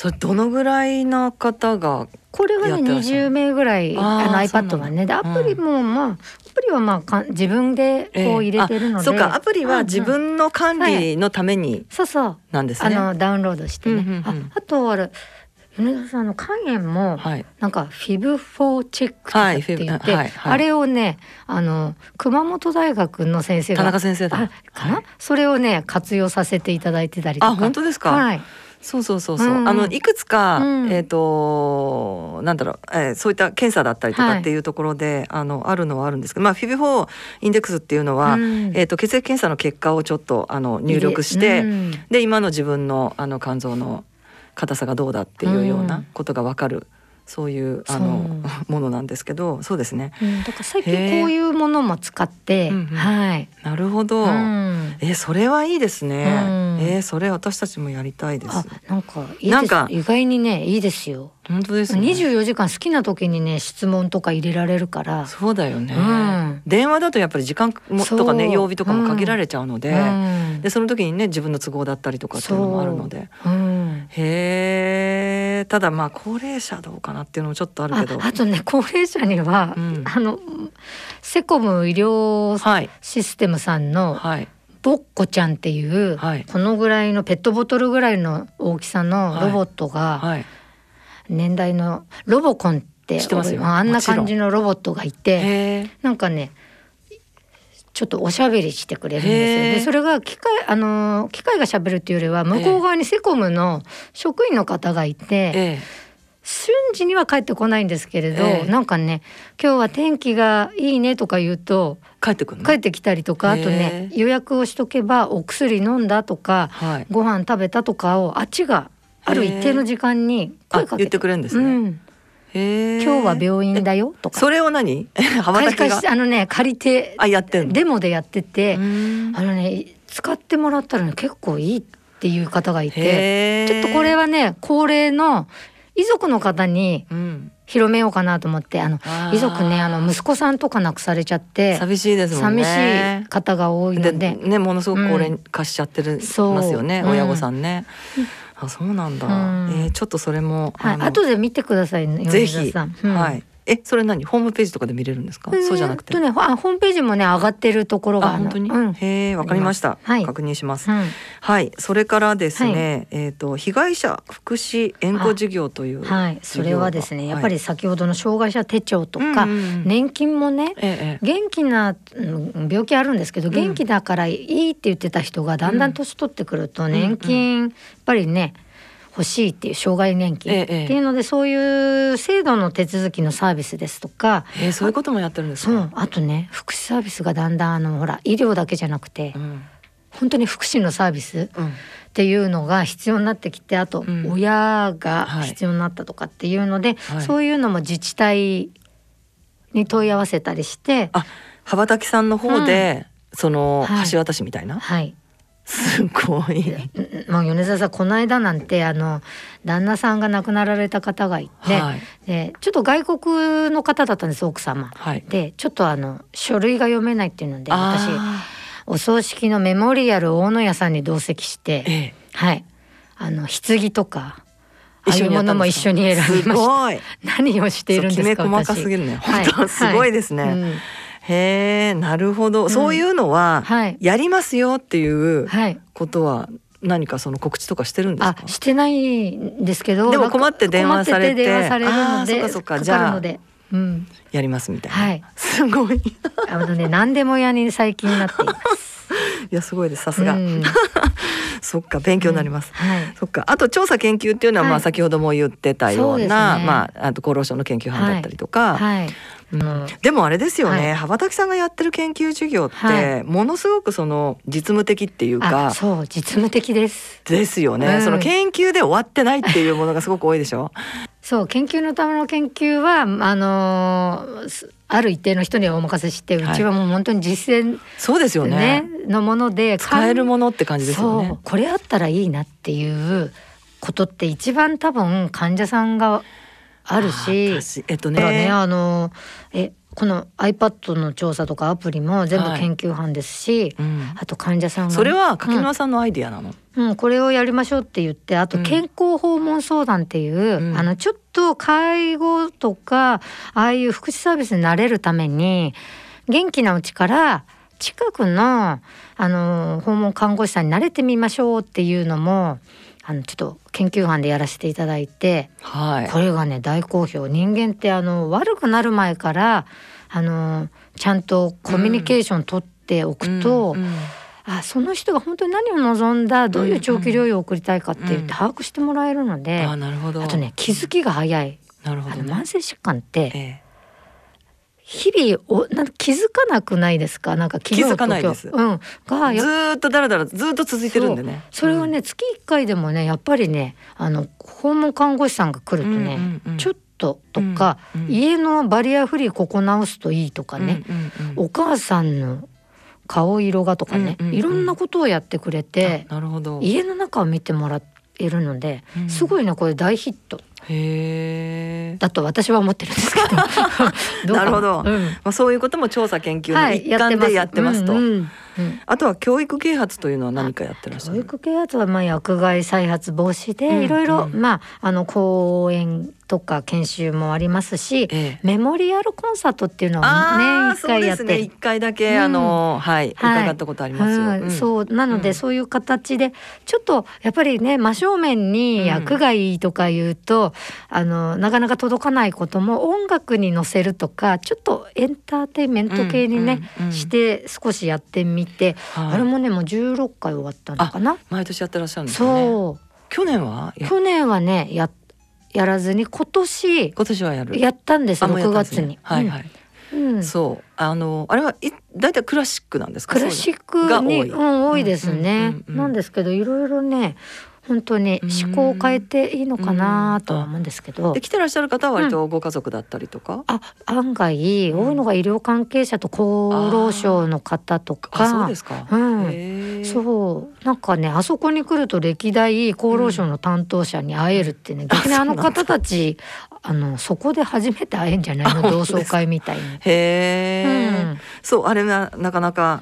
それどのぐらいな方がこれはね20名ぐらいあの iPad はね。でアプリもまあ、アプリはまあか自分でこう入れてるので、えー、そうか。アプリは自分の管理のために、そうそう。なんですね。あのダウンロードしてね、ああとあれ米田さんの肝炎も、はい、なんかフィブフォーチェックって言って、はいはい、あれをねあの熊本大学の先生が田中先生だ。かな、それをね活用させていただいてたりとか。あ本当ですか？はい。そうそうそうそう、うん、あのいくつか、うん、えっ、ー、となんだろう、えー、そういった検査だったりとかってい。うところで、はい、あのあるのはあるんですけど、まあフィビフォーインデックスっていうのは、うん、えっ、ー、と血液検査の結果をちょっとあの入力して、で今の自分のあの肝臓の硬さがどうだっていうようなことがわかる。そういうあの [LAUGHS] ものなんですけどそうですね、うん、だから最近こういうものも使って、はい。なるほど、うん、えそれはいいですね、うん、えそれ私たちもやりたいです。なんかいいなんか。意外にねいいですよ本当ですね。24時間好きな時にね質問とか入れられるから。そうだよね、うん、電話だとやっぱり時間もとかね曜日とかも限られちゃうので、でその時にね自分の都合だったりとかっていうのもあるので、へえただまあ高齢者どうかなっていうのもちょっとあるけど。あとね高齢者には、うん、あのセコム医療システムさんの、はい、ボッコちゃんっていう、はい、このぐらいのペットボトルぐらいの大きさのロボットが、はい、年代のロボコンってあんな感じのロボットがいてなんかねちょっとおしゃべりしてくれるんですよ。でそれが機械あの機械がしゃべるっていうよりは向こう側にセコムの職員の方がいて。瞬時には帰ってこないんですけれど、えー、なんかね今日は天気がいいねとか言うと帰ってくる帰ってきたりとかあとね予約をしとけばお薬飲んだとか、はい、ご飯食べたとかをあっちがある一定の時間に声かけて、言ってくれるんですね。うん。今日は病院だよとか。それを何？あのね借りてあやってデモでやってて、あのね使ってもらったらね結構いいっていう方がいて、ちょっとこれはね高齢の遺族の方に広めようかなと思ってあの遺族ねあの息子さんとか亡くされちゃって寂しいですもんね。寂しい方が多いので。ねものすごく高齢化しちゃってる、うん、ますよね親御さんね。あそうなんだ、うん、えー、ちょっとそれも、はい、後で見てくださいねぜひ、うん、はいえそれ何？ホームページとかで見れるんですか、そうじゃなくて。とねあホームページもね上がってるところが本当に、うん、へえわかりました、はい、確認します、うん、はい。それからですね、はい、えっ、ー、と被害者福祉援護事業というはい。それはですねやっぱり先ほどの障害者手帳とか、年金もね、ええ、元気な病気あるんですけど元気だからいいって言ってた人がだんだん年取ってくると年金、やっぱりね欲しいっていう障害年金っていうので、ええ、そういう制度の手続きのサービスですとか、えー、そういうこともやってるんですか？あとね福祉サービスがだんだんあのほら医療だけじゃなくて、うん、本当に福祉のサービスっていうのが必要になってきてあと親が必要になったとかっていうので、はい、そういうのも自治体に問い合わせたりして。あ羽ばたきさんの方で、うん、その橋渡しみたいな、はい、はいすごい。もう米沢さんこの間なんてあの旦那さんが亡くなられた方がいて、はい、でちょっと外国の方だったんです奥様。はい、でちょっとあの書類が読めないっていうので私お葬式のメモリアル大野屋さんに同席して、ええ、はいあの棺とか。ああいうものも一緒に選びました。[LAUGHS] 何をしているんですか。細かすぎるね。本当、すごいですね。はいうんへえなるほど、うん、そういうのはやりますよっていうことは何かその告知とかしてるんですか、してないんですけどでも困って電話されて。電話されるのであそっかそっか。じゃあうん、やりますみたいな、はい、すごい。あのね何でも屋に最近なっています。[LAUGHS] いやすごいです。さすが、うん、[LAUGHS] そっか勉強になります、うん。はい、そっか。あと調査研究っていうのは、まあ先ほども言ってたような、ね、まああと厚労省の研究班だったりとか、はいうん、でもあれですよね、はい、羽ばたきさんがやってる研究授業って、はい、ものすごくその実務的っていうかそう実務的です。ですよね、うん、その研究で終わってないっていうものがすごく多いでしょ？そう研究のための研究はあのー、ある一定の人にはお任せして、うちはもう本当に実践、そうですよね。のもので使えるものって感じですよね。これあったらいいなっていうことって一番多分患者さんがあるし。えっとね。ねあのえこの iPad の調査とかアプリも全部研究班ですし、はいうん、あと患者さんが。それは柿沼さんのアイディアなの、うん、うん、これをやりましょうって言ってあと健康訪問相談っていう、うん、あのちょっと介護とかああいう福祉サービスになれるために元気なうちから近くのあの訪問看護師さんに慣れてみましょうっていうのもあのちょっと研究班でやらせていただいて、はい、これがね大好評。人間ってあの悪くなる前からあのちゃんとコミュニケーション取っておくと、うんうんうん。あその人が本当に何を望んだどういう長期療養を送りたいかって言って把握してもらえるので、うんうん、あなるほど。あとね気づきが早い。なるほど、ね、慢性疾患って、ええ日々おな気づかなくないですか？なんか気づかないです、うん、がずっとだらだらずっと続いてるんでね。それをね、うん、月1回でもねやっぱりねあの訪問看護師さんが来るとね、うんうんうん、ちょっととか、うんうん、家のバリアフリーここ直すといいとかね、うんうんうん、お母さんの顔色がとかね、うん。うんうん、いろんなことをやってくれてなるほど家の中を見てもらえるので、うん、すごいねこれ大ヒット。へだと私は思ってるんですけど。[LAUGHS] な？るほど、うん、まあ、そういうことも調査研究の一環でやってます。と。はいうんうん、あとは教育啓発というのは何かやってらっしゃる教育啓発はまあ薬害再発防止でいろいろまああの講演とか研修もありますし、ええ、メモリアルコンサートっていうのは年一回やって。一、ね、回だけ、うん、あのはい、伺ったことありますよ。うん、そうなので、そういう形でちょっとやっぱりね真正面に薬害とか言うと、あのなかなか届かないことも音楽に乗せるとかちょっとエンターテインメント系にね、して少しやってみて、はい、あれもねもう16回終わったのかな。毎年やってらっしゃるんですね。そう。去年は？去年はねややらずに今年今年はやる。やったんです6月に。ね、はいはい。うん、そう。あのあれはい大体クラシックなんですか？クラシックが多い,、うん、多いですね、なんですけどいろいろね本当に思考を変えていいのかなとは思うんですけど。で来てらっしゃる方は割とご家族だったりとか？うん、あ案外多いのが医療関係者と厚労省の方とか。そうですか。うん。そうなんかねあそこに来ると歴代厚労省の担当者に会えるってね、うん、逆にあの方たちあのそこで初めて会えんじゃないの？同窓会みたいに。へえ、うん、そうあれはなかなか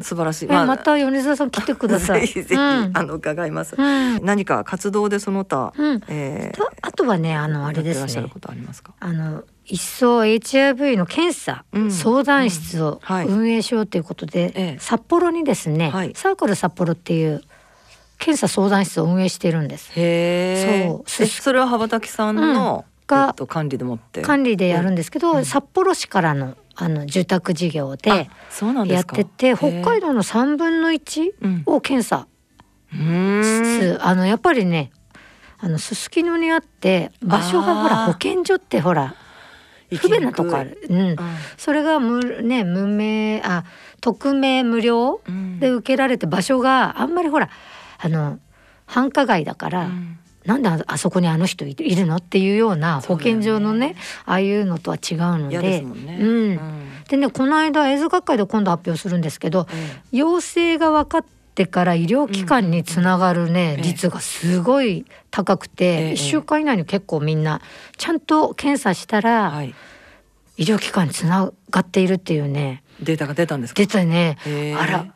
素晴らしい。まあ、また米沢さん来てください。[LAUGHS] ぜひぜひ、あの伺います。何か活動でその他、うん、えー、あとはねあのあれですね。あの一層 HIV の検査、うん、相談室を運営しようということで、うんはい、札幌にですね、はい、サークル札幌っていう検査相談室を運営しているんです。へそう。それは羽ばたきさんの、が、えっと、管理でもって。管理でやるんですけど、うん、札幌市からのあの住宅事業でやってて北海道の3分の1を検査すあのやっぱりねあのすすきのにあって場所がほら保健所ってほら不便なとこある、うん、うん、それが無,、ね、無名あ匿名無料で受けられて場所があんまりほらあの繁華街だから、うんなんであそこにあの人いるのっていうような保健所のね、ね、ああいうのとは違うので。で、ね、うん、でねこの間映像学会で今度発表するんですけど、うん、陽性が分かってから医療機関につながるね、うん、率がすごい高くて、え1週間以内に結構みんなちゃんと検査したら、はい、医療機関につながっているっていうね。データが出たんです出たね。あら。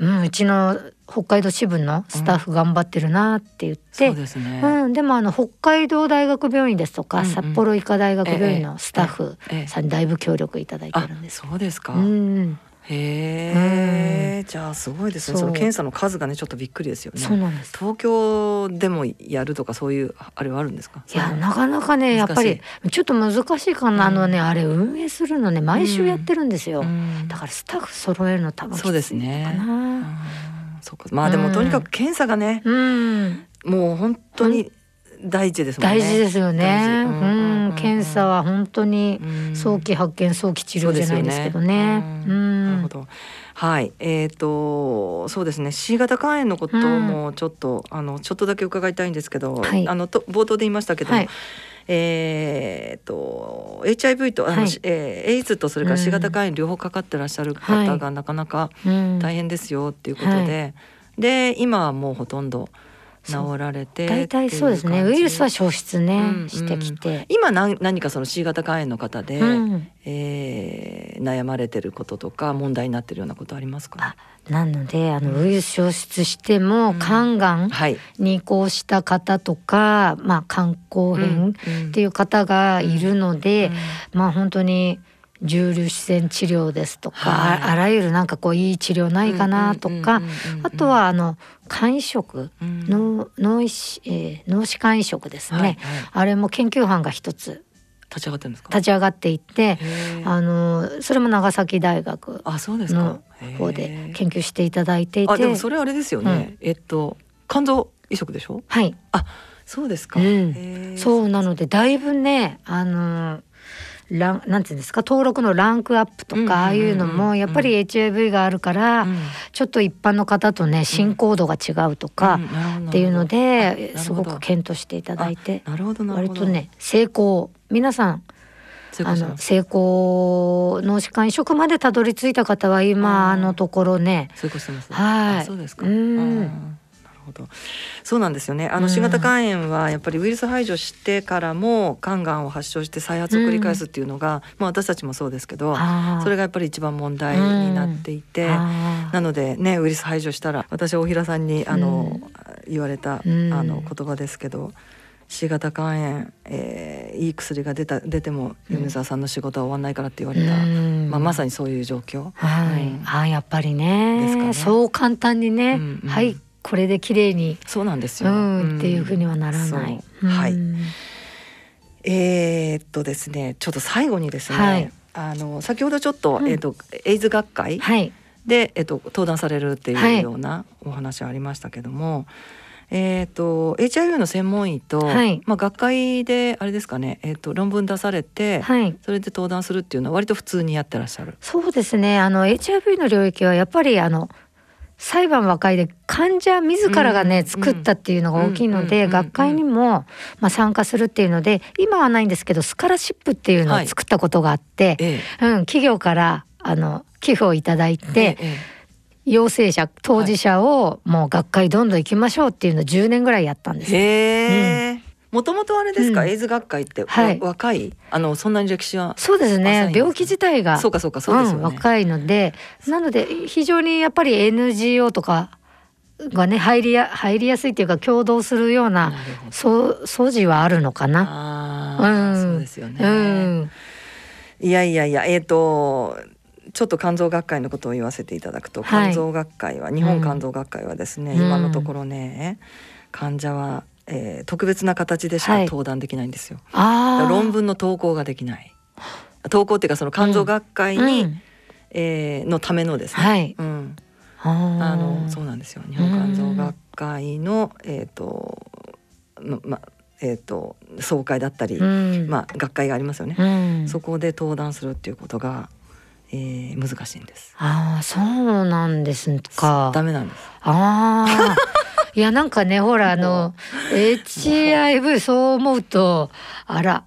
うん、うちの北海道支部のスタッフ頑張ってるなって言って、うん、そうですね、うん、でもあの北海道大学病院ですとか、うんうん、札幌医科大学病院のスタッフさんにだいぶ協力いただいてるんです。そうですか、うんへえ、じゃあすごいですね。その検査の数がねちょっとびっくりですよね。そうなんです。東京でもやるとかそういうあれはあるんですか？いやなかなかねやっぱりちょっと難しいかな、あのねあれ運営するのね毎週やってるんですよ。だからスタッフ揃えるの多分そうですね。そうかまあでもとにかく検査がね、もう本当に大事ですもんね。大事ですよね。うん、検査は本当に早期発見、早期治療じゃないですけどね。うん、なるほど。はい、えっ、ー、とそうですね。C 型肝炎のこともちょっと、うん、あのちょっとだけ伺いたいんですけど、はい、あのと冒頭で言いましたけども。はいえーと、HIV とあの、はい、えー、エイズとそれから C 型肝炎両方かかってらっしゃる方がなかなか大変ですよっていうことで、はい、で今はもうほとんど治られて大体そうですね。ウイルスは消失ね、うん、してきて。今何何かその C 型肝炎の方で、うん、えー、悩まれてることとか問題になってるようなことありますか、なのであのウイルス消失しても肝がんに移行した方とか、まあ肝硬変っていう方がいるので、まあ本当に重粒子線治療ですとか、はい、あらゆるなんかこういい治療ないかなとかあとはあの肝移植、うん、脳脳医師、えー、脳死肝移植ですね、はいはい、あれも研究班が一つ立ち上がってるんですか？立ち上がっていてあのそれも長崎大学の方で研究していただいていて。あでもそれあれですよね、うん、えっと肝臓移植でしょ？はい。あそうですか、うん、そうなのでだいぶねあのランなんていうんですか？登録のランクアップとかああいうのもやっぱり HIV があるから、ちょっと一般の方とね進行度が違うとかっていうのですごく検討していただいて割とね成功皆さんあの成功脳死管移植までたどり着いた方は今のところねはい。そうですか。うんほど。そうなんですよね。あの C 型肝炎はやっぱりウイルス排除してからも肝がんを発症して再発を繰り返すっていうのが、うん、まあ、私たちもそうですけどそれがやっぱり一番問題になっていて、うん、なのでねウイルス排除したら私大平さんにあの、うん、言われたあの言葉ですけど。C 型肝炎、えー、いい薬が出た出ても米沢さんの仕事は終わんないからって言われた、まあ、まさにそういう状況。はい、あやっぱりね、ね、そう簡単にね、うんうん、はいこれで綺麗にそうなんですよ、うん、っていうふうにはならない。はい。えー、っとですねちょっと最後にですね、はい、あの先ほどちょっと、うん、えー、っとエイズ学会で、えー、っと登壇されるっていうようなお話ありましたけども。えーと、HIV の専門医と、はい、まあ、学会であれですかね、えーと、論文出されて、はい、それで登壇するっていうのは割と普通にやってらっしゃる。そうですね。あの HIV の領域はやっぱりあの裁判和解で患者自らがね、作ったっていうのが大きいので、学会にも、まあ、参加するっていうので今はないんですけどスカラシップっていうのを作ったことがあって、はい、うん、企業からあの寄付をいただいて。陽性者当事者をもう学会どんどん行きましょうっていうのを10年ぐらいやったんです。へー、もともとあれですか、うん、エイズ学会って、はい、若い？あのそんなに歴史はそうですね。病気自体が。そうかそうかそうですよね、うん、若いので。なので非常にやっぱり NGO とかがね入りや入りやすいっていうか共同するようなそう素地はあるのかな。あうん、そうですよね、うん、いやいやいやえっ、ー、とちょっと肝臓学会のことを言わせていただくと、はい、肝臓学会は日本肝臓学会はですね、うん、今のところね患者はえー、特別な形でしか登壇できないんですよ。はい、論文の投稿ができない。投稿っていうかその肝臓学会に、うん、えー、のためのですね。はい、うん。あのそうなんですよ。日本肝臓学会のえっ、ー、とまえーと、総会だったり、うん、まあ、学会がありますよね、うん、そこで登壇するっていうことが、えー、難しいんです。ああそうなんですか。ダメなんです。ああいやなんかねほらあの HIV [LAUGHS] そう思うとあら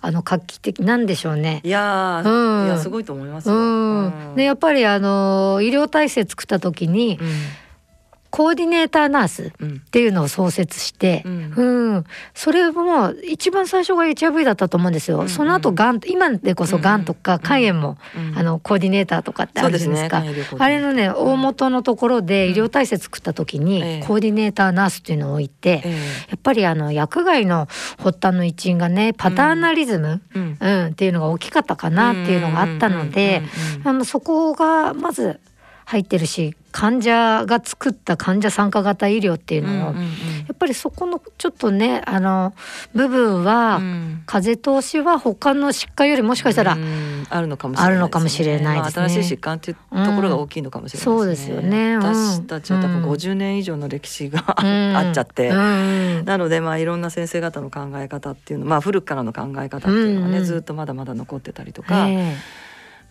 あの画期的なんでしょうね。いや、うん、いやすごいと思いますよ。うん、でやっぱりあの医療体制作った時に、うんコーディネーターナースっていうのを創設して、うん、うん、それも一番最初が HIV だったと思うんですよ。うんうん、その後がん今でこそがんとか肝炎も、うんうん、あのコーディネーターとかってあるじゃないですか。すね、あれのね大元のところで医療体制作った時に、コーディネーターナースっていうのを置いて、えー、やっぱりあの薬害の発端の一因がねパターナリズム、うん。っていうのが大きかったかなっていうのがあったので、あのそこがまず入ってるし患者が作った患者参加型医療っていうのを、うんうんうん、やっぱりそこのちょっとねあの部分は、うん、風通しは他の疾患よりもしかしたら、あるのかもしれない、ね、あるのかもしれないですね、まあ、新しい疾患っていうところが大きいのかもしれない、ね。うん、そうですよね、私たちは多分50年以上の歴史が、[LAUGHS] あっちゃって、なのでまあいろんな先生方の考え方っていうのまあ古くからの考え方っていうのがね、ずっとまだまだ残ってたりとか。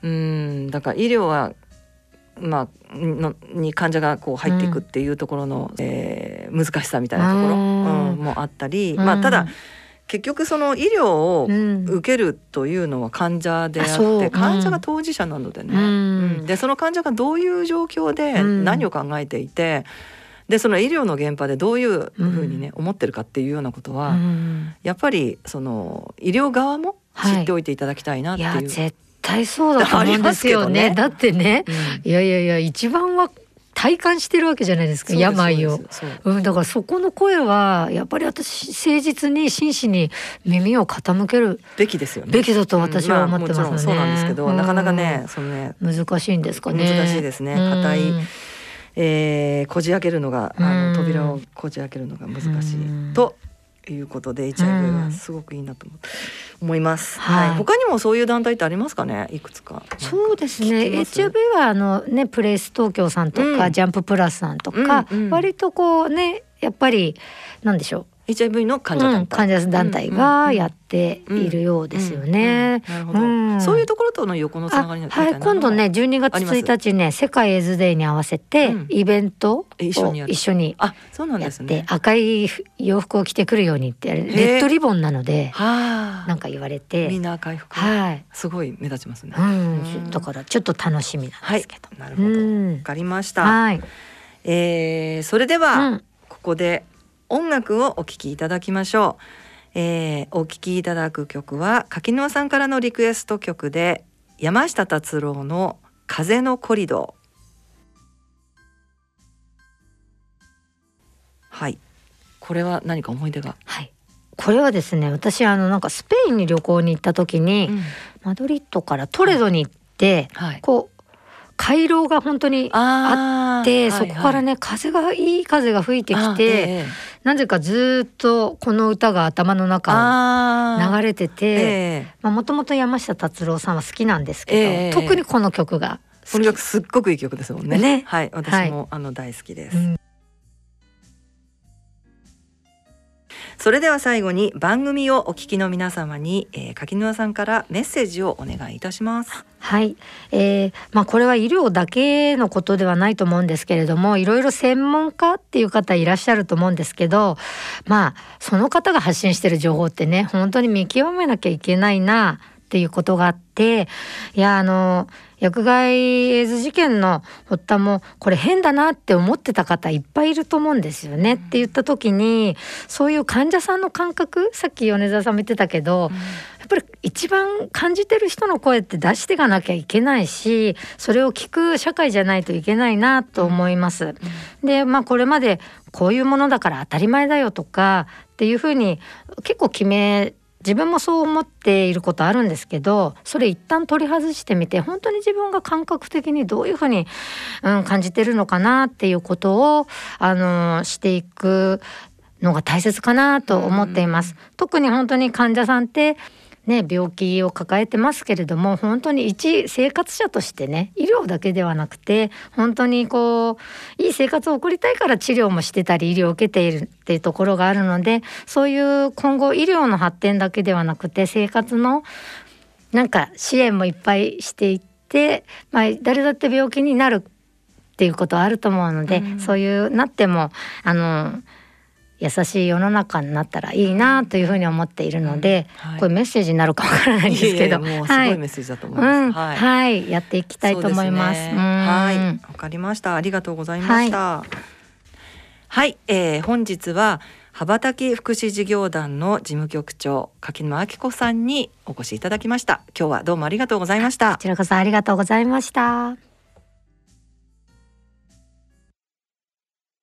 うん。だから医療はまあ、のに患者がこう入っていくっていうところの、うん、えー、難しさみたいなところ、うん、もあったり、まあ、ただ結局その医療を受けるというのは患者であって、患者が当事者なのでね、うん。でその患者がどういう状況で何を考えていて。でその医療の現場でどういうふうにね、思ってるかっていうようなことは、やっぱりその医療側も知っておいていただきたいなっていう。はい対そうだと思うんですよね。[LAUGHS] ね。だってね、うん、いやいやいや一番は体感してるわけじゃないですか病を。うん、だからそこの声はやっぱり私誠実に真摯に耳を傾けるべきですよね。べきだと私は思ってますね、まあ、そうなんですけど、なかなかねそのね難しいんですかね。難しいですね。硬い、えー、こじ開けるのがあの扉をこじ開けるのが難しいということで HIV はすごくいいなと思います、はい、はい、他にもそういう団体ってありますかね？いくつか。そうですね。HIV はあのねプレイス東京さんとか、うん、ジャンププラスさんとか、うんうん、割とこうねやっぱりなんでしょう HIV の患者団体、うん、患者団体がやっているようですよね。そういうところとの横のつながりはい、今度ね12月1日ね世界エイズデーに合わせてイベントを一緒にやって、ね、赤い洋服を着てくるようにってレッドリボンなのでなんか言われて。みんな赤い服はい。すごい目立ちますね。うん、だからちょっと楽しみなんですけど。なるほど。わかりました。はい。えー、それでは、ここで音楽をお聴きいただきましょう、えー、お聴きいただく曲は柿沼さんからのリクエスト曲で山下達郎の風のコリド。ーはい。これは何か思い出が？はい。これはですね私あのなんかスペインに旅行に行った時に、うん、マドリッドからトレドに行って、はい、こう回廊が本当にあって、そこからね、風がいい風が吹いてきて、なぜかずっとこの歌が頭の中を流れててもともと山下達郎さんは好きなんですけど、特にこの曲がこの曲すっごくいい曲ですもんね。ね。はい私も、あの大好きです。うんそれでは最後に番組をお聞きの皆様に、えー、柿沼さんからメッセージをお願いいたします。はい、えー、まあこれは医療だけのことではないと思うんですけれどもいろいろ専門家っていう方いらっしゃると思うんですけどまあその方が発信してる情報ってね本当に見極めなきゃいけないなっていうことがあっていやあの薬害エイズ事件の発端もこれ変だなって思ってた方いっぱいいると思うんですよね、って言った時にそういう患者さんの感覚さっき米沢さんも言ってたけど、うん、やっぱり一番感じてる人の声って出していかなきゃいけないしそれを聞く社会じゃないといけないなと思います。うんうん、でまあこれまでこういうものだから当たり前だよとかっていうふうに結構決め自分もそう思っていることあるんですけどそれ一旦取り外してみて本当に自分が感覚的にどういうふうに、うん、感じてるのかなっていうことをあのしていくのが大切かなと思っています。特に本当に患者さんってね、病気を抱えてますけれども本当に一生活者としてね医療だけではなくて本当にこういい生活を送りたいから治療もしてたり医療を受けているっていうところがあるのでそういう今後医療の発展だけではなくて生活のなんか支援もいっぱいしていって、まあ、誰だって病気になるっていうことはあると思うので、うん、そういうなってもあの優しい世の中になったらいいなというふうに思っているので、うんはい、これメッセージになるかわからないんですけど、いやいやもうすごいメッセージだと思います。うん、はい、はい、やっていきたいと思います。すね、はい、わかりました。ありがとうございました。はい、はい、えー、本日は羽ばたき福祉事業団の事務局長柿沼明子さんにお越しいただきました。今日はどうもありがとうございました。こちらこそありがとうございました。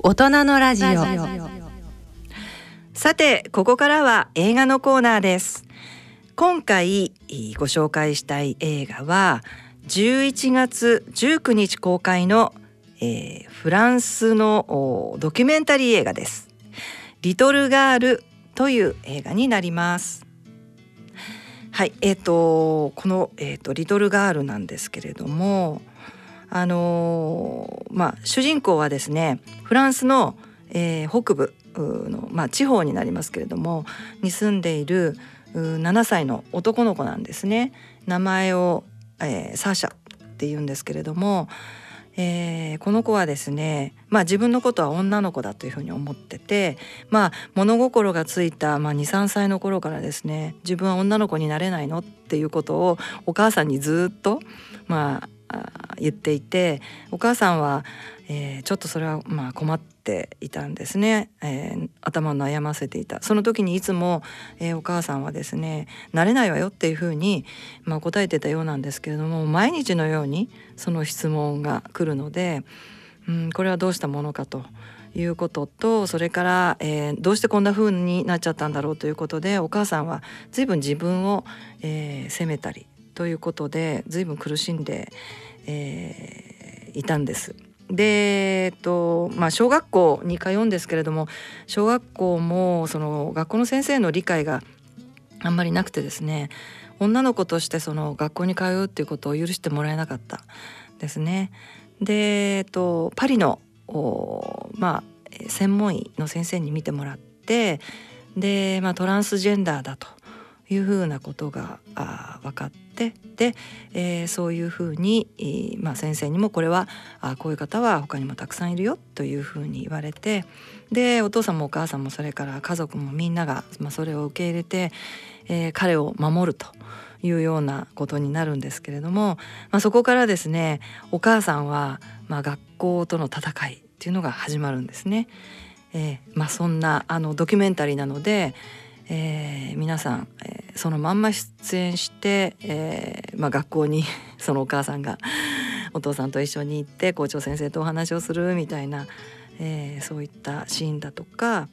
大人のラジオ。さてここからは映画のコーナーです。今回ご紹介したい映画は11月19日公開のえー、フランスのドキュメンタリー映画です。リトルガールという映画になります。はいえーと、この、えーと「リトルガール」なんですけれどもあのー、まあ主人公はですねフランスの、えー、北部の、まあ、地方になりますけれどもに住んでいる7歳の男の子なんですね。名前を、えー、サーシャって言うんですけれども、えー、この子はですね、まあ、自分のことは女の子だというふうに思ってて、まあ、物心がついた、まあ、23歳の頃からですね自分は女の子になれないのっていうことをお母さんにずっと、まあ、言っていてお母さんは、えー、ちょっとそれはまあ困っていたんですね、えー、頭を悩ませていたその時にいつも、えー、お母さんはですね「なれないわよ」っていうふうに、まあ、答えてたようなんですけれども毎日のようにその質問が来るので、うん、これはどうしたものかと。いうこととそれから、えー、どうしてこんな風になっちゃったんだろうということでお母さんは随分自分を、えー、責めたりということで随分苦しんで、えー、いたんです。で、えっとまあ、小学校に通うんですけれども小学校もその学校の先生の理解があんまりなくてですね女の子としてその学校に通うっていうことを許してもらえなかったですね。で、えっと、パリのまあ、専門医の先生に見てもらってで、まあ、トランスジェンダーだというふうなことがあ分かってで、えー、そういうふうに、えー、まあ、先生にもこれはあこういう方は他にもたくさんいるよというふうに言われてでお父さんもお母さんもそれから家族もみんなが、まあ、それを受け入れて、えー、彼を守ると。いうようなことになるんですけれども、まあ、そこからですねお母さんは、まあ、学校との戦いっていうのが始まるんですね。えーまあ、そんなあのドキュメンタリーなので、えー、皆さん、えー、そのまんま出演して、えーまあ、学校に [LAUGHS] そのお母さんが [LAUGHS] お父さんと一緒に行って校長先生とお話をするみたいな、えー、そういったシーンだとか、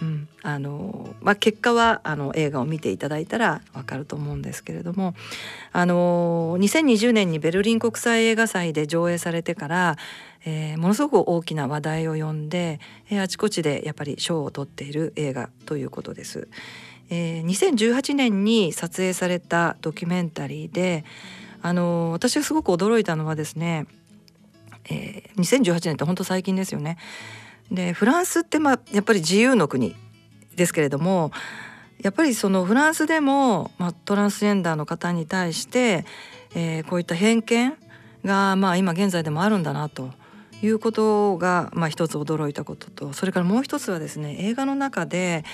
うんあのまあ、結果はあの映画を見ていただいたらわかると思うんですけれどもあの2020年にベルリン国際映画祭で上映されてから、えー、ものすごく大きな話題を呼んで、えー、あちこちでやっぱり賞を取っている映画ということです。えー、2018年に撮影されたドキュメンタリーであの私がすごく驚いたのはですね、えー、2018年って本当最近ですよね。でフランスってまあやっぱり自由の国ですけれどもやっぱりそのフランスでも、ま、トランスジェンダーの方に対して、えー、こういった偏見が、まあ、今現在でもあるんだなということが、まあ、一つ驚いたこととそれからもう一つはですね映画の中で、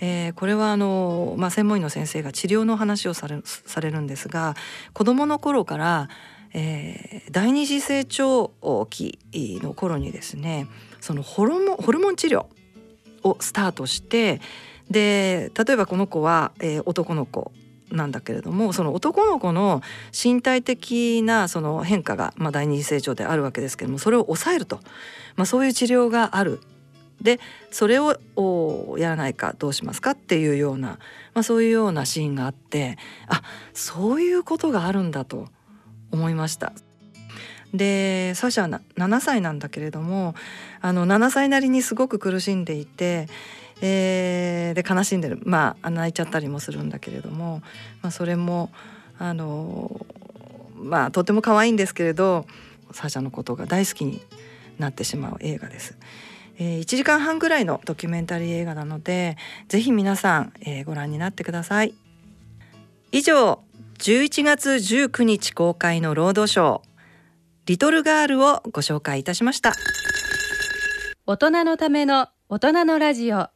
えー、これはあの、まあ、専門医の先生が治療の話をされされるんですが子どもの頃から、えー、第二次成長期の頃にですねそのホルモンホルモン治療をスタートしてで例えばこの子は、えー、男の子なんだけれどもその男の子の身体的なその変化が、まあ、第二次成長であるわけですけどもそれを抑えると、まあ、そういう治療があるでそれをやらないかどうしますかっていうような、まあ、そういうようなシーンがあってあそういうことがあるんだと思いました。でサシャは7歳なんだけれどもあの7歳なりにすごく苦しんでいて、えー、で悲しんでるまあ泣いちゃったりもするんだけれども、まあ、それもあのまあとても可愛いんですけれどサシャのことが大好きになってしまう映画です。えー、1時間半ぐらいのドキュメンタリー映画なのでぜひ皆さん、えー、ご覧になってください。以上11月19日公開のロードショーリトルガールをご紹介いたしました大人のための大人のラジオ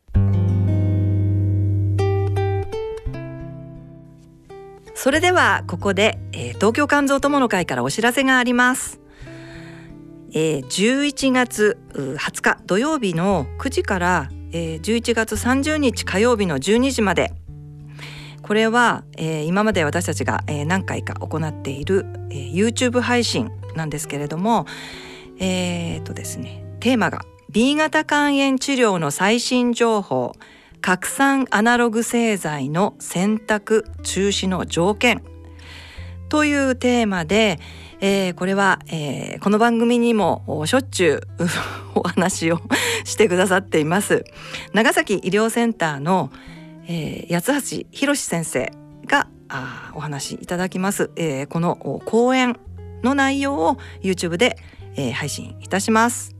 それではここで、えー、東京肝臓友の会からお知らせがあります。えー、11月20日土曜日の9時から、えー、11月30日火曜日の12時まで。これは、えー、今まで私たちが、えー、何回か行っている、えー、YouTube 配信なんですけれどもえー、っとですねテーマが B 型肝炎治療の最新情報。拡散アナログ製剤の選択中止の条件。というテーマで、えー、これは、えー、この番組にもしょっちゅうお話をしてくださっています。長崎医療センターの、えー、八橋博先生があお話しいただきます、えー、この講演の内容を YouTube で、えー、配信いたします。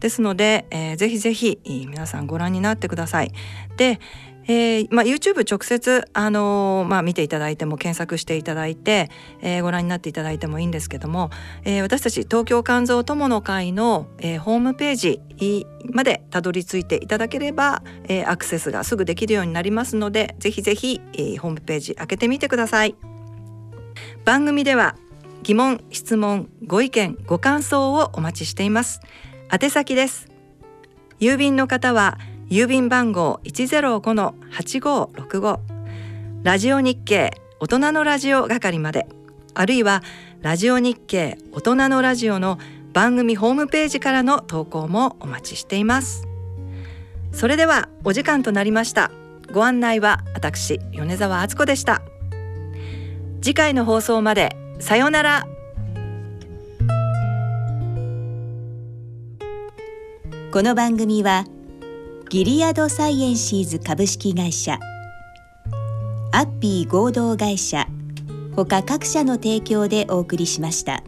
ですので、えー、ぜひぜひ皆さんご覧になってください。で、えーまあ、YouTube 直接、あのー、まあ、見ていただいても検索していただいて、えー、ご覧になっていただいてもいいんですけども、えー、私たち東京肝臓友の会の、えー、ホームページまでたどり着いていただければ、えー、アクセスがすぐできるようになりますのでぜひぜひ、えー、ホームページ開けてみてください。番組では疑問質問ご意見ご感想をお待ちしています。宛先です。郵便の方は郵便番号105-8565ラジオ日経大人のラジオ係まで。あるいはラジオ日経大人のラジオの番組ホームページからの投稿もお待ちしています。それではお時間となりました。ご案内は私米澤敦子でした。次回の放送までさようなら。この番組はギリアドサイエンシーズ株式会社アッピー合同会社ほか各社の提供でお送りしました。